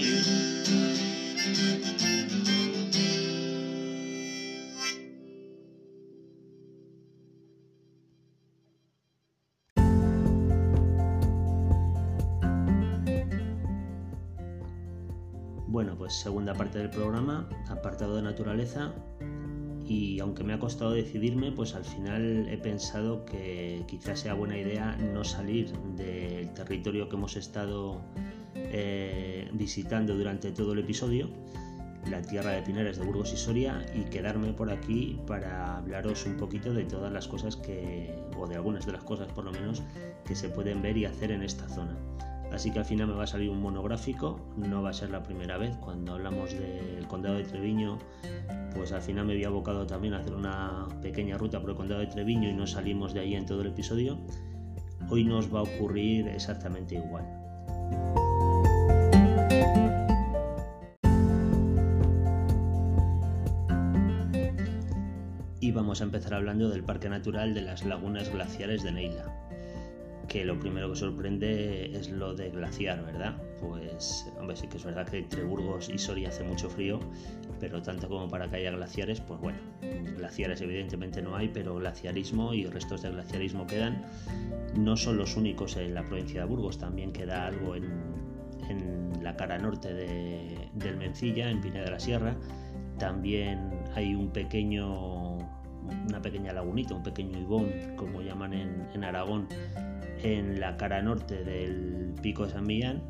pues segunda parte del programa, apartado de naturaleza. Y aunque me ha costado decidirme, pues al final he pensado que quizás sea buena idea no salir del territorio que hemos estado eh, visitando durante todo el episodio, la tierra de Pinares de Burgos y Soria, y quedarme por aquí para hablaros un poquito de todas las cosas que, o de algunas de las cosas por lo menos, que se pueden ver y hacer en esta zona. Así que al final me va a salir un monográfico, no va a ser la primera vez. Cuando hablamos del condado de Treviño, pues al final me había abocado también a hacer una pequeña ruta por el condado de Treviño y no salimos de ahí en todo el episodio. Hoy nos va a ocurrir exactamente igual. Vamos a empezar hablando del Parque Natural de las Lagunas Glaciares de Neila que lo primero que sorprende es lo de glaciar, ¿verdad? Pues, hombre, sí que es verdad que entre Burgos y Soria hace mucho frío, pero tanto como para que haya glaciares, pues bueno, glaciares evidentemente no hay, pero glaciarismo y restos de glaciarismo quedan. No son los únicos en la provincia de Burgos, también queda algo en, en la cara norte de, del Mencilla, en Pineda de la Sierra. También hay un pequeño, una pequeña lagunita, un pequeño ibón, como llaman en, Aragón, en la cara norte del pico de San Millán.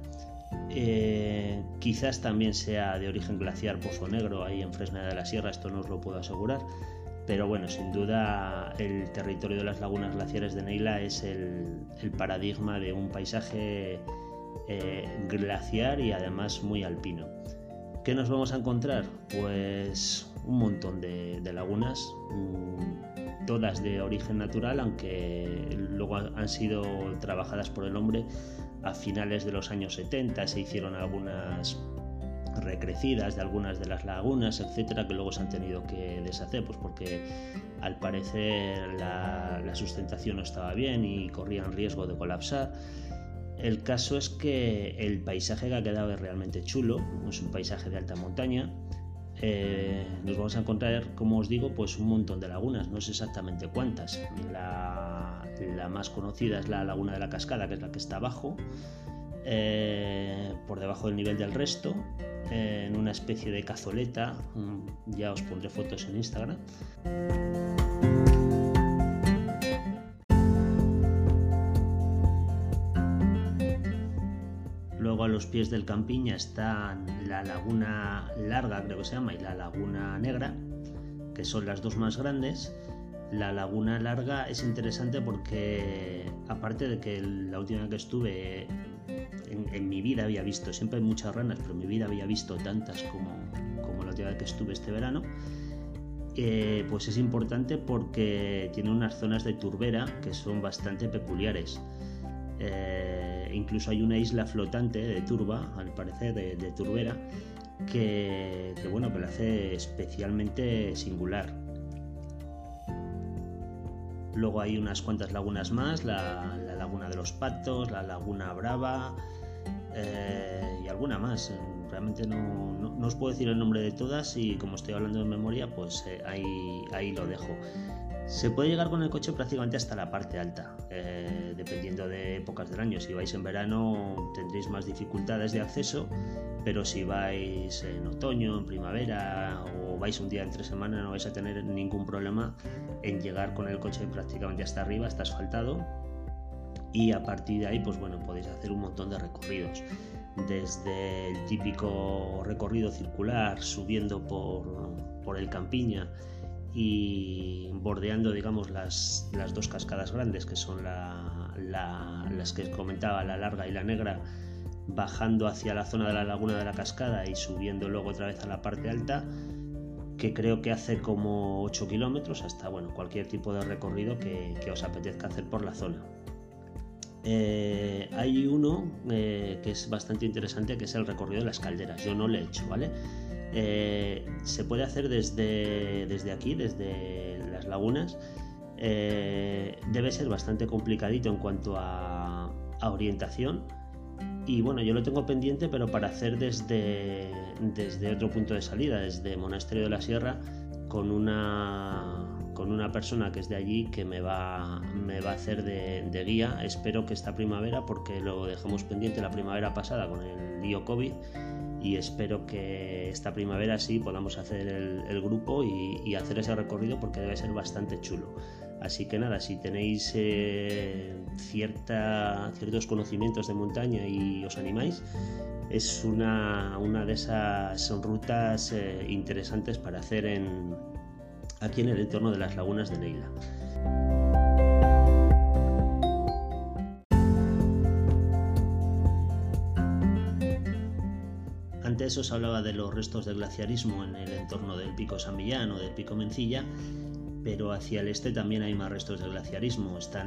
Eh, quizás también sea de origen glaciar Pozo Negro, ahí en Fresneda de la Sierra, esto no os lo puedo asegurar. Pero bueno, sin duda el territorio de las lagunas glaciares de Neila es el, el paradigma de un paisaje eh, glaciar y además muy alpino. ¿Qué nos vamos a encontrar? Pues un montón de, lagunas, mmm, todas de origen natural, aunque luego han sido trabajadas por el hombre a finales de los años 70, se hicieron algunas recrecidas de algunas de las lagunas, etcétera, que luego se han tenido que deshacer, pues porque al parecer la, la sustentación no estaba bien y corrían riesgo de colapsar. El caso es que el paisaje que ha quedado es realmente chulo, es un paisaje de alta montaña. Eh, nos vamos a encontrar, como os digo, pues un montón de lagunas, no sé exactamente cuántas. La, más conocida es la laguna de la cascada, que es la que está abajo, eh, por debajo del nivel del resto, eh, en una especie de cazoleta. Ya os pondré fotos en Instagram. Los pies del Campiña están la Laguna Larga, creo que se llama, y la Laguna Negra, que son las dos más grandes. La Laguna Larga es interesante porque, aparte de que la última vez que estuve en, mi vida había visto, siempre hay muchas ranas, pero en mi vida había visto tantas como, como la última vez que estuve este verano, eh, pues es importante porque tiene unas zonas de turbera que son bastante peculiares. Eh, incluso hay una isla flotante de turba, al parecer, de, turbera, que, bueno, que la hace especialmente singular. Luego hay unas cuantas lagunas más, la, la laguna de los patos, la laguna brava eh, y alguna más. realmente no, no, no, os puedo decir el nombre de todas y como estoy hablando de memoria, pues eh, ahí, ahí lo dejo. Se puede llegar con el coche prácticamente hasta la parte alta, eh, dependiendo de épocas del año. Si vais en verano tendréis más dificultades de acceso, pero si vais en otoño, en primavera o vais un día entre semana no vais a tener ningún problema en llegar con el coche prácticamente hasta arriba, hasta asfaltado. Y a partir de ahí, pues bueno, podéis hacer un montón de recorridos. Desde el típico recorrido circular, subiendo por, por el Campiña, y bordeando, digamos, las, las dos cascadas grandes, que son la, la, las que comentaba, la larga y la negra, bajando hacia la zona de la laguna de la cascada y subiendo luego otra vez a la parte alta, que creo que hace como 8 kilómetros hasta bueno, cualquier tipo de recorrido que, que os apetezca hacer por la zona. Eh, hay uno eh, que es bastante interesante, que es el recorrido de las calderas. Yo no lo he hecho, ¿vale? Eh, se puede hacer desde, desde aquí, desde las lagunas. Eh, debe ser bastante complicadito en cuanto a, a, orientación. Y bueno, yo lo tengo pendiente, pero para hacer desde, desde otro punto de salida, desde Monasterio de la Sierra, con una, con una persona que es de allí que me va, me va a hacer de, de guía. Espero que esta primavera, porque lo dejamos pendiente la primavera pasada con el lío COVID y espero que esta primavera sí podamos hacer el, el grupo y, y, hacer ese recorrido porque debe ser bastante chulo. Así que nada, si tenéis eh, cierta, ciertos conocimientos de montaña y os animáis, es una, una de esas rutas eh, interesantes para hacer en, aquí en el entorno de las lagunas de Neila. Antes os hablaba de los restos del glaciarismo en el entorno del pico San Millán o del pico Mencilla, pero hacia el este también hay más restos del glaciarismo. Está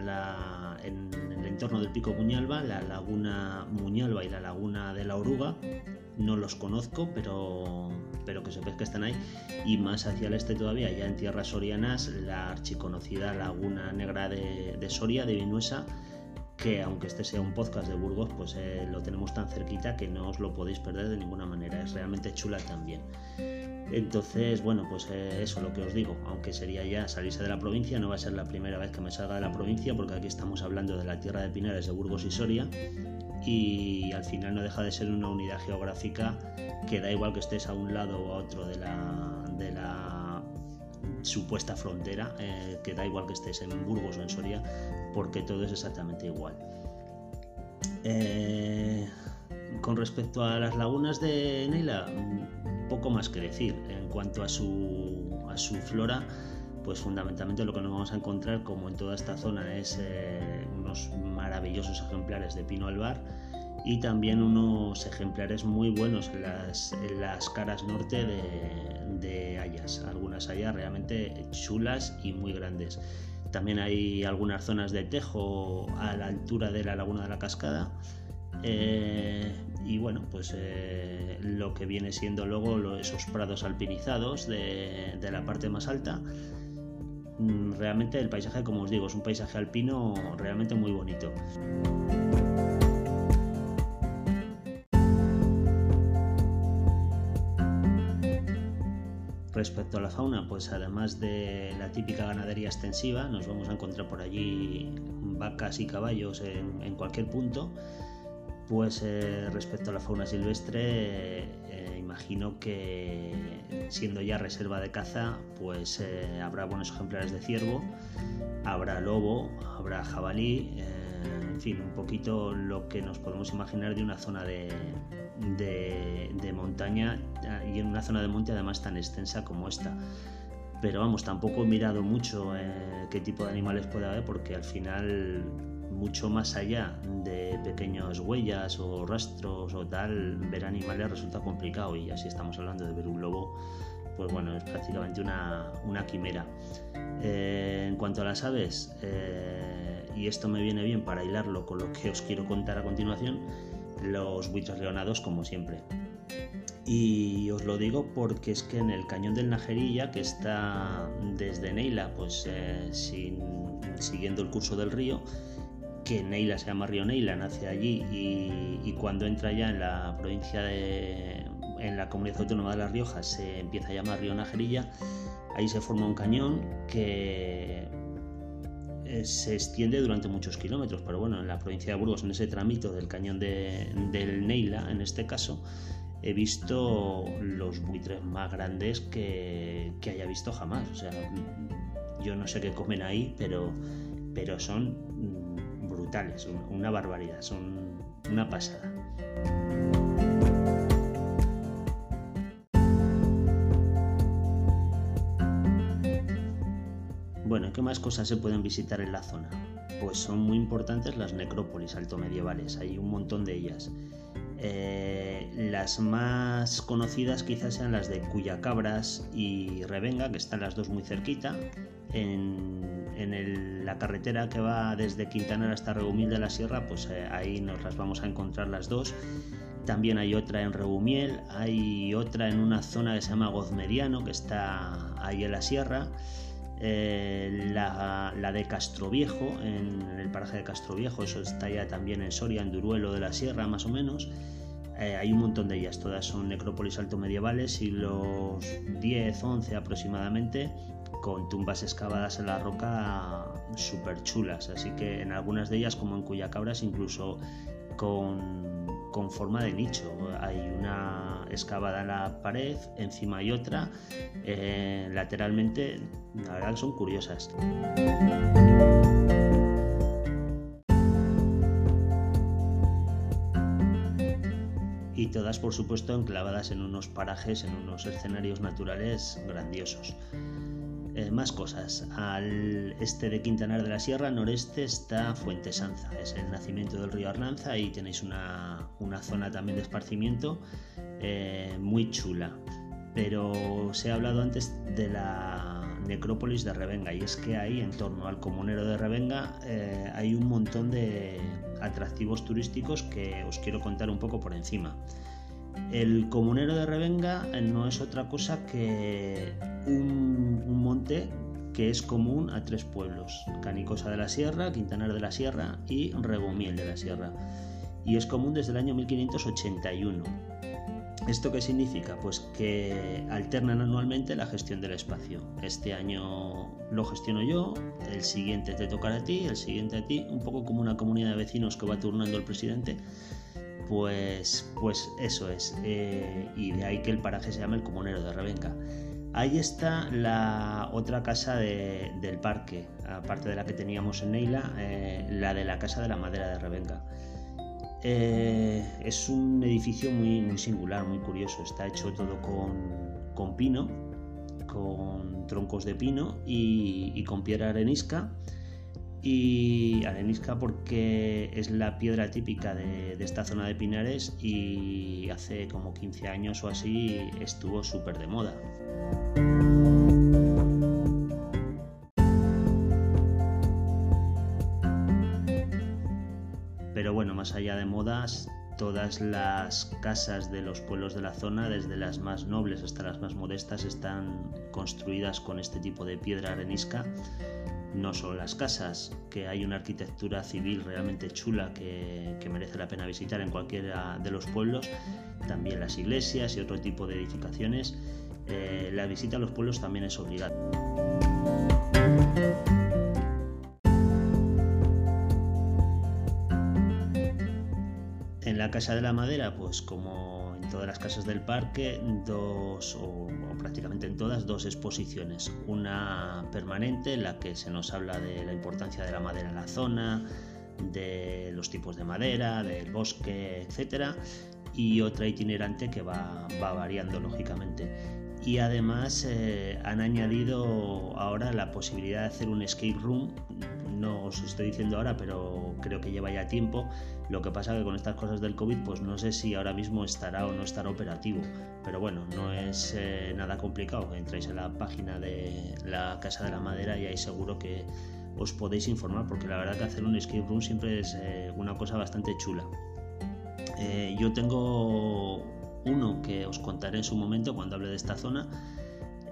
en, el entorno del pico Muñalba, la laguna Muñalba y la laguna de la Oruga. No los conozco, pero, pero que sepáis que están ahí. Y más hacia el este todavía, ya en tierras sorianas, la archiconocida laguna negra de, de Soria, de Vinuesa, que aunque este sea un podcast de Burgos, pues eh, lo tenemos tan cerquita que no os lo podéis perder de ninguna manera. Es realmente chula también. Entonces, bueno, pues eh, eso lo que os digo, aunque sería ya salirse de la provincia, no va a ser la primera vez que me salga de la provincia, porque aquí estamos hablando de la tierra de Pinares de Burgos y Soria, y al final no deja de ser una unidad geográfica que da igual que estés a un lado o a otro de la, de la supuesta frontera, eh, que da igual que estés en Burgos o en Soria, porque todo es exactamente igual. Eh, con respecto a las lagunas de Neila, poco más que decir. En cuanto a su, a su flora, pues fundamentalmente lo que nos vamos a encontrar, como en toda esta zona, es eh, unos maravillosos ejemplares de pino albar y también unos ejemplares muy buenos en las, caras norte de, de hayas. Algunas hayas realmente chulas y muy grandes. También hay algunas zonas de tejo a la altura de la laguna de la cascada. Eh, y bueno, pues eh, lo que viene siendo luego esos prados alpinizados de, de, la parte más alta. Realmente el paisaje, como os digo, es un paisaje alpino realmente muy bonito. Respecto a la fauna, pues además de la típica ganadería extensiva, nos vamos a encontrar por allí vacas y caballos en, cualquier punto. Pues eh, respecto a la fauna silvestre, eh, imagino que siendo ya reserva de caza, pues eh, habrá buenos ejemplares de ciervo, habrá lobo, habrá jabalí, en fin, un poquito lo que nos podemos imaginar de una zona de, de, montaña y en una zona de monte además tan extensa como esta. Pero vamos, tampoco he mirado mucho eh, qué tipo de animales puede haber porque al final mucho más allá de pequeñas huellas o rastros o tal, ver animales resulta complicado y así estamos hablando de ver un lobo, pues bueno, es prácticamente una, una quimera. Eh, en cuanto a las aves, eh, y esto me viene bien para hilarlo con lo que os quiero contar a continuación, los buitres leonados como siempre. Y os lo digo porque es que en el cañón del Najerilla, que está desde Neila, pues eh, siguiendo el curso del río, que Neila se llama Río Neila, nace allí y, y, cuando entra ya en la provincia de, en la comunidad autónoma de La Rioja se empieza a llamar Río Najerilla, ahí se forma un cañón que eh, se extiende durante muchos kilómetros, pero bueno, en la provincia de Burgos, en ese tramito del cañón del Neila, en este caso, he visto los buitres más grandes que, haya visto jamás. O sea, yo no sé qué comen ahí, pero, pero son mm, brutales, una barbaridad, son una pasada. Bueno, ¿qué más cosas se pueden visitar en la zona? Pues son muy importantes las necrópolis altomedievales, hay un montón de ellas. Eh, las más conocidas quizás sean las de Cuyacabras y Revenga, que están las dos muy cerquita, en, la carretera que va desde Quintanar hasta Regumil de la Sierra, pues eh, ahí nos las vamos a encontrar las dos. También hay otra en Regumiel, hay otra en una zona que se llama Gozmeriano, que está ahí en la sierra. Eh, la, de Castroviejo, en el paraje de Castroviejo, eso está ya también en Soria, en Duruelo de la Sierra más o menos. Eh, hay un montón de ellas, todas son necrópolis altomedievales, siglos 10, 11 aproximadamente, con tumbas excavadas en la roca súper chulas. Así que en algunas de ellas, como en Cuyacabras, incluso con, con forma de nicho. Hay una excavada en la pared, encima hay otra, eh, lateralmente, la verdad son curiosas. Y todas, por supuesto, enclavadas en unos parajes, en unos escenarios naturales grandiosos. Eh, más cosas. Al este de Quintanar de la Sierra, noreste, está Fuente Sanza. Es el nacimiento del río Arlanza y tenéis una, zona también de esparcimiento eh, muy chula. Pero se ha hablado antes de la necrópolis de Revenga y es que ahí, en torno al comunero de Revenga, eh, hay un montón de atractivos turísticos que os quiero contar un poco por encima. El comunero de Revenga no es otra cosa que un, monte que es común a tres pueblos, Canicosa de la Sierra, Quintanar de la Sierra y Regomiel de la Sierra. Y es común desde el año 1581. ¿Esto qué significa? Pues que alternan anualmente la gestión del espacio. Este año lo gestiono yo, el siguiente te tocará a ti, el siguiente a ti, un poco como una comunidad de vecinos que va turnando el presidente pues, pues eso es. Eh, y de ahí que el paraje se llama el Comunero de Revenga. Ahí está la otra casa del parque, aparte de la que teníamos en Neila, eh, la de la Casa de la Madera de Revenga. Eh, es un edificio muy, singular, muy curioso. Está hecho todo con, pino, con troncos de pino y con piedra arenisca y arenisca porque es la piedra típica de, esta zona de Pinares y hace como 15 años o así estuvo súper de moda. Pero bueno, más allá de modas, todas las casas de los pueblos de la zona, desde las más nobles hasta las más modestas, están construidas con este tipo de piedra arenisca no solo las casas, que hay una arquitectura civil realmente chula que, merece la pena visitar en cualquiera de los pueblos, también las iglesias y otro tipo de edificaciones. Eh, la visita a los pueblos también es obligada. La Casa de la Madera, pues como todas las casas del parque dos, o, prácticamente en todas, dos exposiciones. Una permanente en la que se nos habla de la importancia de la madera en la zona, de los tipos de madera, del bosque, etc. Y otra itinerante que va, va variando lógicamente y además eh, han añadido ahora la posibilidad de hacer un escape room. No os estoy diciendo ahora, pero creo que lleva ya tiempo. Lo que pasa que con estas cosas del COVID, pues no sé si ahora mismo estará o no estará operativo. Pero bueno, no es eh, nada complicado. Entráis en la página de la Casa de la Madera y ahí seguro que os podéis informar, porque la verdad que hacer un escape room siempre es eh, una cosa bastante chula. yo tengo uno que os contaré en su momento cuando hable de esta zona,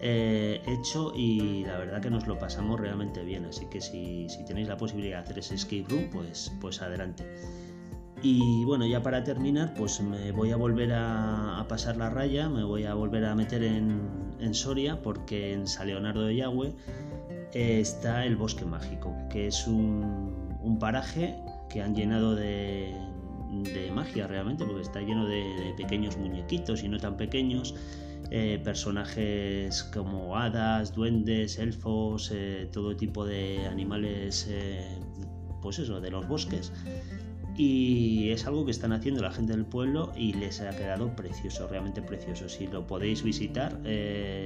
eh, hecho y la verdad que nos lo pasamos realmente bien. Así que si, tenéis la posibilidad de hacer ese escape room, pues, pues adelante. Y bueno, ya para terminar, pues me voy a volver a, pasar la raya, me voy a volver a meter en, en Soria, porque en San Leonardo de Yagüe eh, está el Bosque Mágico, que es un, paraje que han llenado de, de, magia realmente, porque está lleno de, pequeños muñequitos y no tan pequeños. Eh, personajes como hadas, duendes, elfos, eh, todo tipo de animales, eh, pues eso, de los bosques y es algo que están haciendo la gente del pueblo y les ha quedado precioso, realmente precioso. Si lo podéis visitar,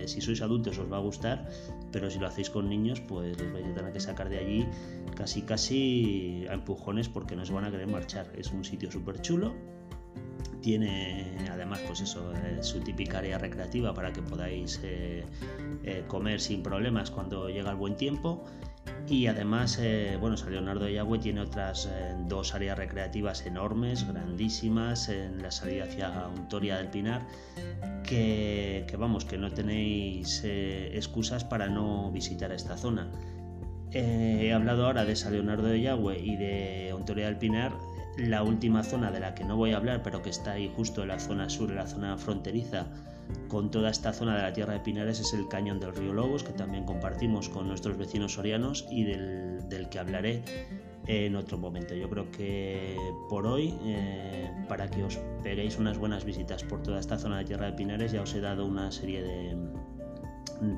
si sois adultos os va a gustar, pero si lo hacéis con niños, pues les vais a tener que sacar de allí casi casi a empujones porque no se van a querer marchar. Es un sitio súper chulo. Tiene además pues eso, eh, su típica área recreativa para que podáis eh, eh, comer sin problemas cuando llega el buen tiempo y además, bueno, San Leonardo de Yagüe tiene otras dos áreas recreativas enormes, grandísimas, en la salida hacia Untoria del Pinar, que, vamos, que no tenéis excusas para no visitar esta zona. He hablado ahora de San Leonardo de Yagüe y de Untoria del Pinar, la última zona de la que no voy a hablar, pero que está ahí justo en la zona sur, en la zona fronteriza con toda esta zona de la Tierra de Pinares es el cañón del río Lobos, que también compartimos con nuestros vecinos sorianos y del, del que hablaré en otro momento. Yo creo que por hoy, eh, para que os peguéis unas buenas visitas por toda esta zona de Tierra de Pinares, ya os he dado una serie de,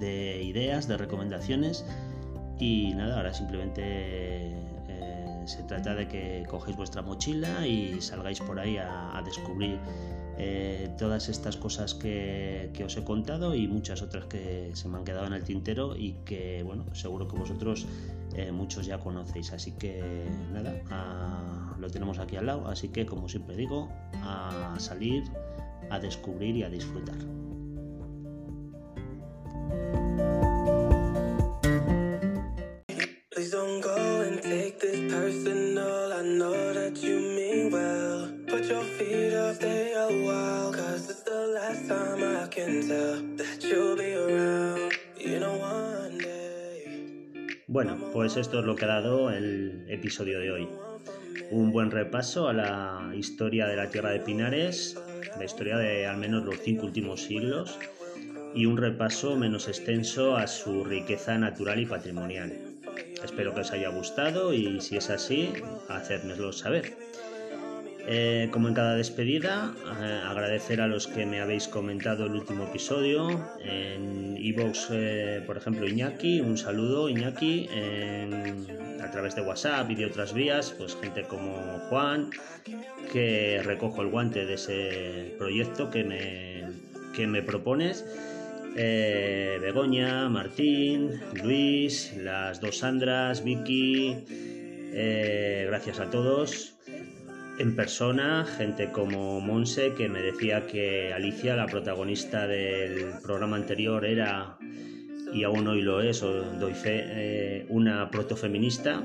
de ideas, de recomendaciones y nada, ahora simplemente se trata de que cogéis vuestra mochila y salgáis por ahí a, descubrir eh, todas estas cosas que, que, os he contado y muchas otras que se me han quedado en el tintero y que, bueno, seguro que vosotros eh, muchos ya conocéis. Así que nada, a, lo tenemos aquí al lado. Así que, como siempre digo, a salir, a descubrir y a disfrutar. Don't go and take this personal. I know that you mean well. Put your feet up, stay a while. Cause it's the last time I can tell that you'll be around. You know, one day. Bueno, pues esto es lo que ha dado el episodio de hoy. Un buen repaso a la historia de la Tierra de Pinares, la historia de al menos los cinco últimos siglos, y un repaso menos extenso a su riqueza natural y patrimonial. Espero que os haya gustado y si es así, hacérmelo saber. Eh, como en cada despedida, eh, agradecer a los que me habéis comentado el último episodio. En Evox, eh, por ejemplo, Iñaki, un saludo, Iñaki. A través de WhatsApp y de otras vías, pues gente como Juan, que recojo el guante de ese proyecto que me, que me propones. Eh, Begoña, Martín, Luis, las dos Sandras, Vicky, eh, gracias a todos. En persona, gente como Monse, que me decía que Alicia, la protagonista del programa anterior, era, y aún hoy lo es, o doy fe, eh, una protofeminista.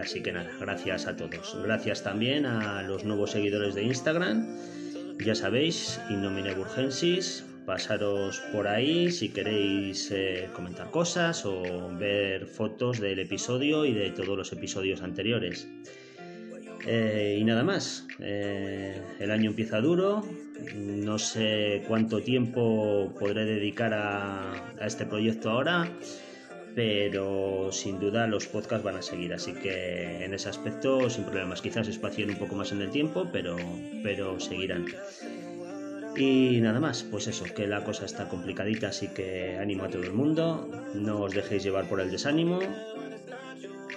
Así que nada, gracias a todos. Gracias también a los nuevos seguidores de Instagram. Ya sabéis, Innomine Burgensis, pasaros por ahí si queréis eh, comentar cosas o ver fotos del episodio y de todos los episodios anteriores. Eh, y nada más, eh, el año empieza duro, no sé cuánto tiempo podré dedicar a, a, este proyecto ahora, pero sin duda los podcasts van a seguir, así que en ese aspecto sin problemas, quizás espacien un poco más en el tiempo, pero, pero seguirán. Y nada más, pues eso, que la cosa está complicadita, así que animo a todo el mundo, no os dejéis llevar por el desánimo,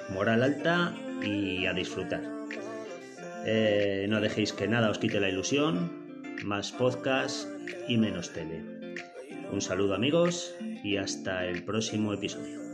moral alta y a disfrutar. Eh, no dejéis que nada os quite la ilusión, más podcast y menos tele. Un saludo amigos y hasta el próximo episodio.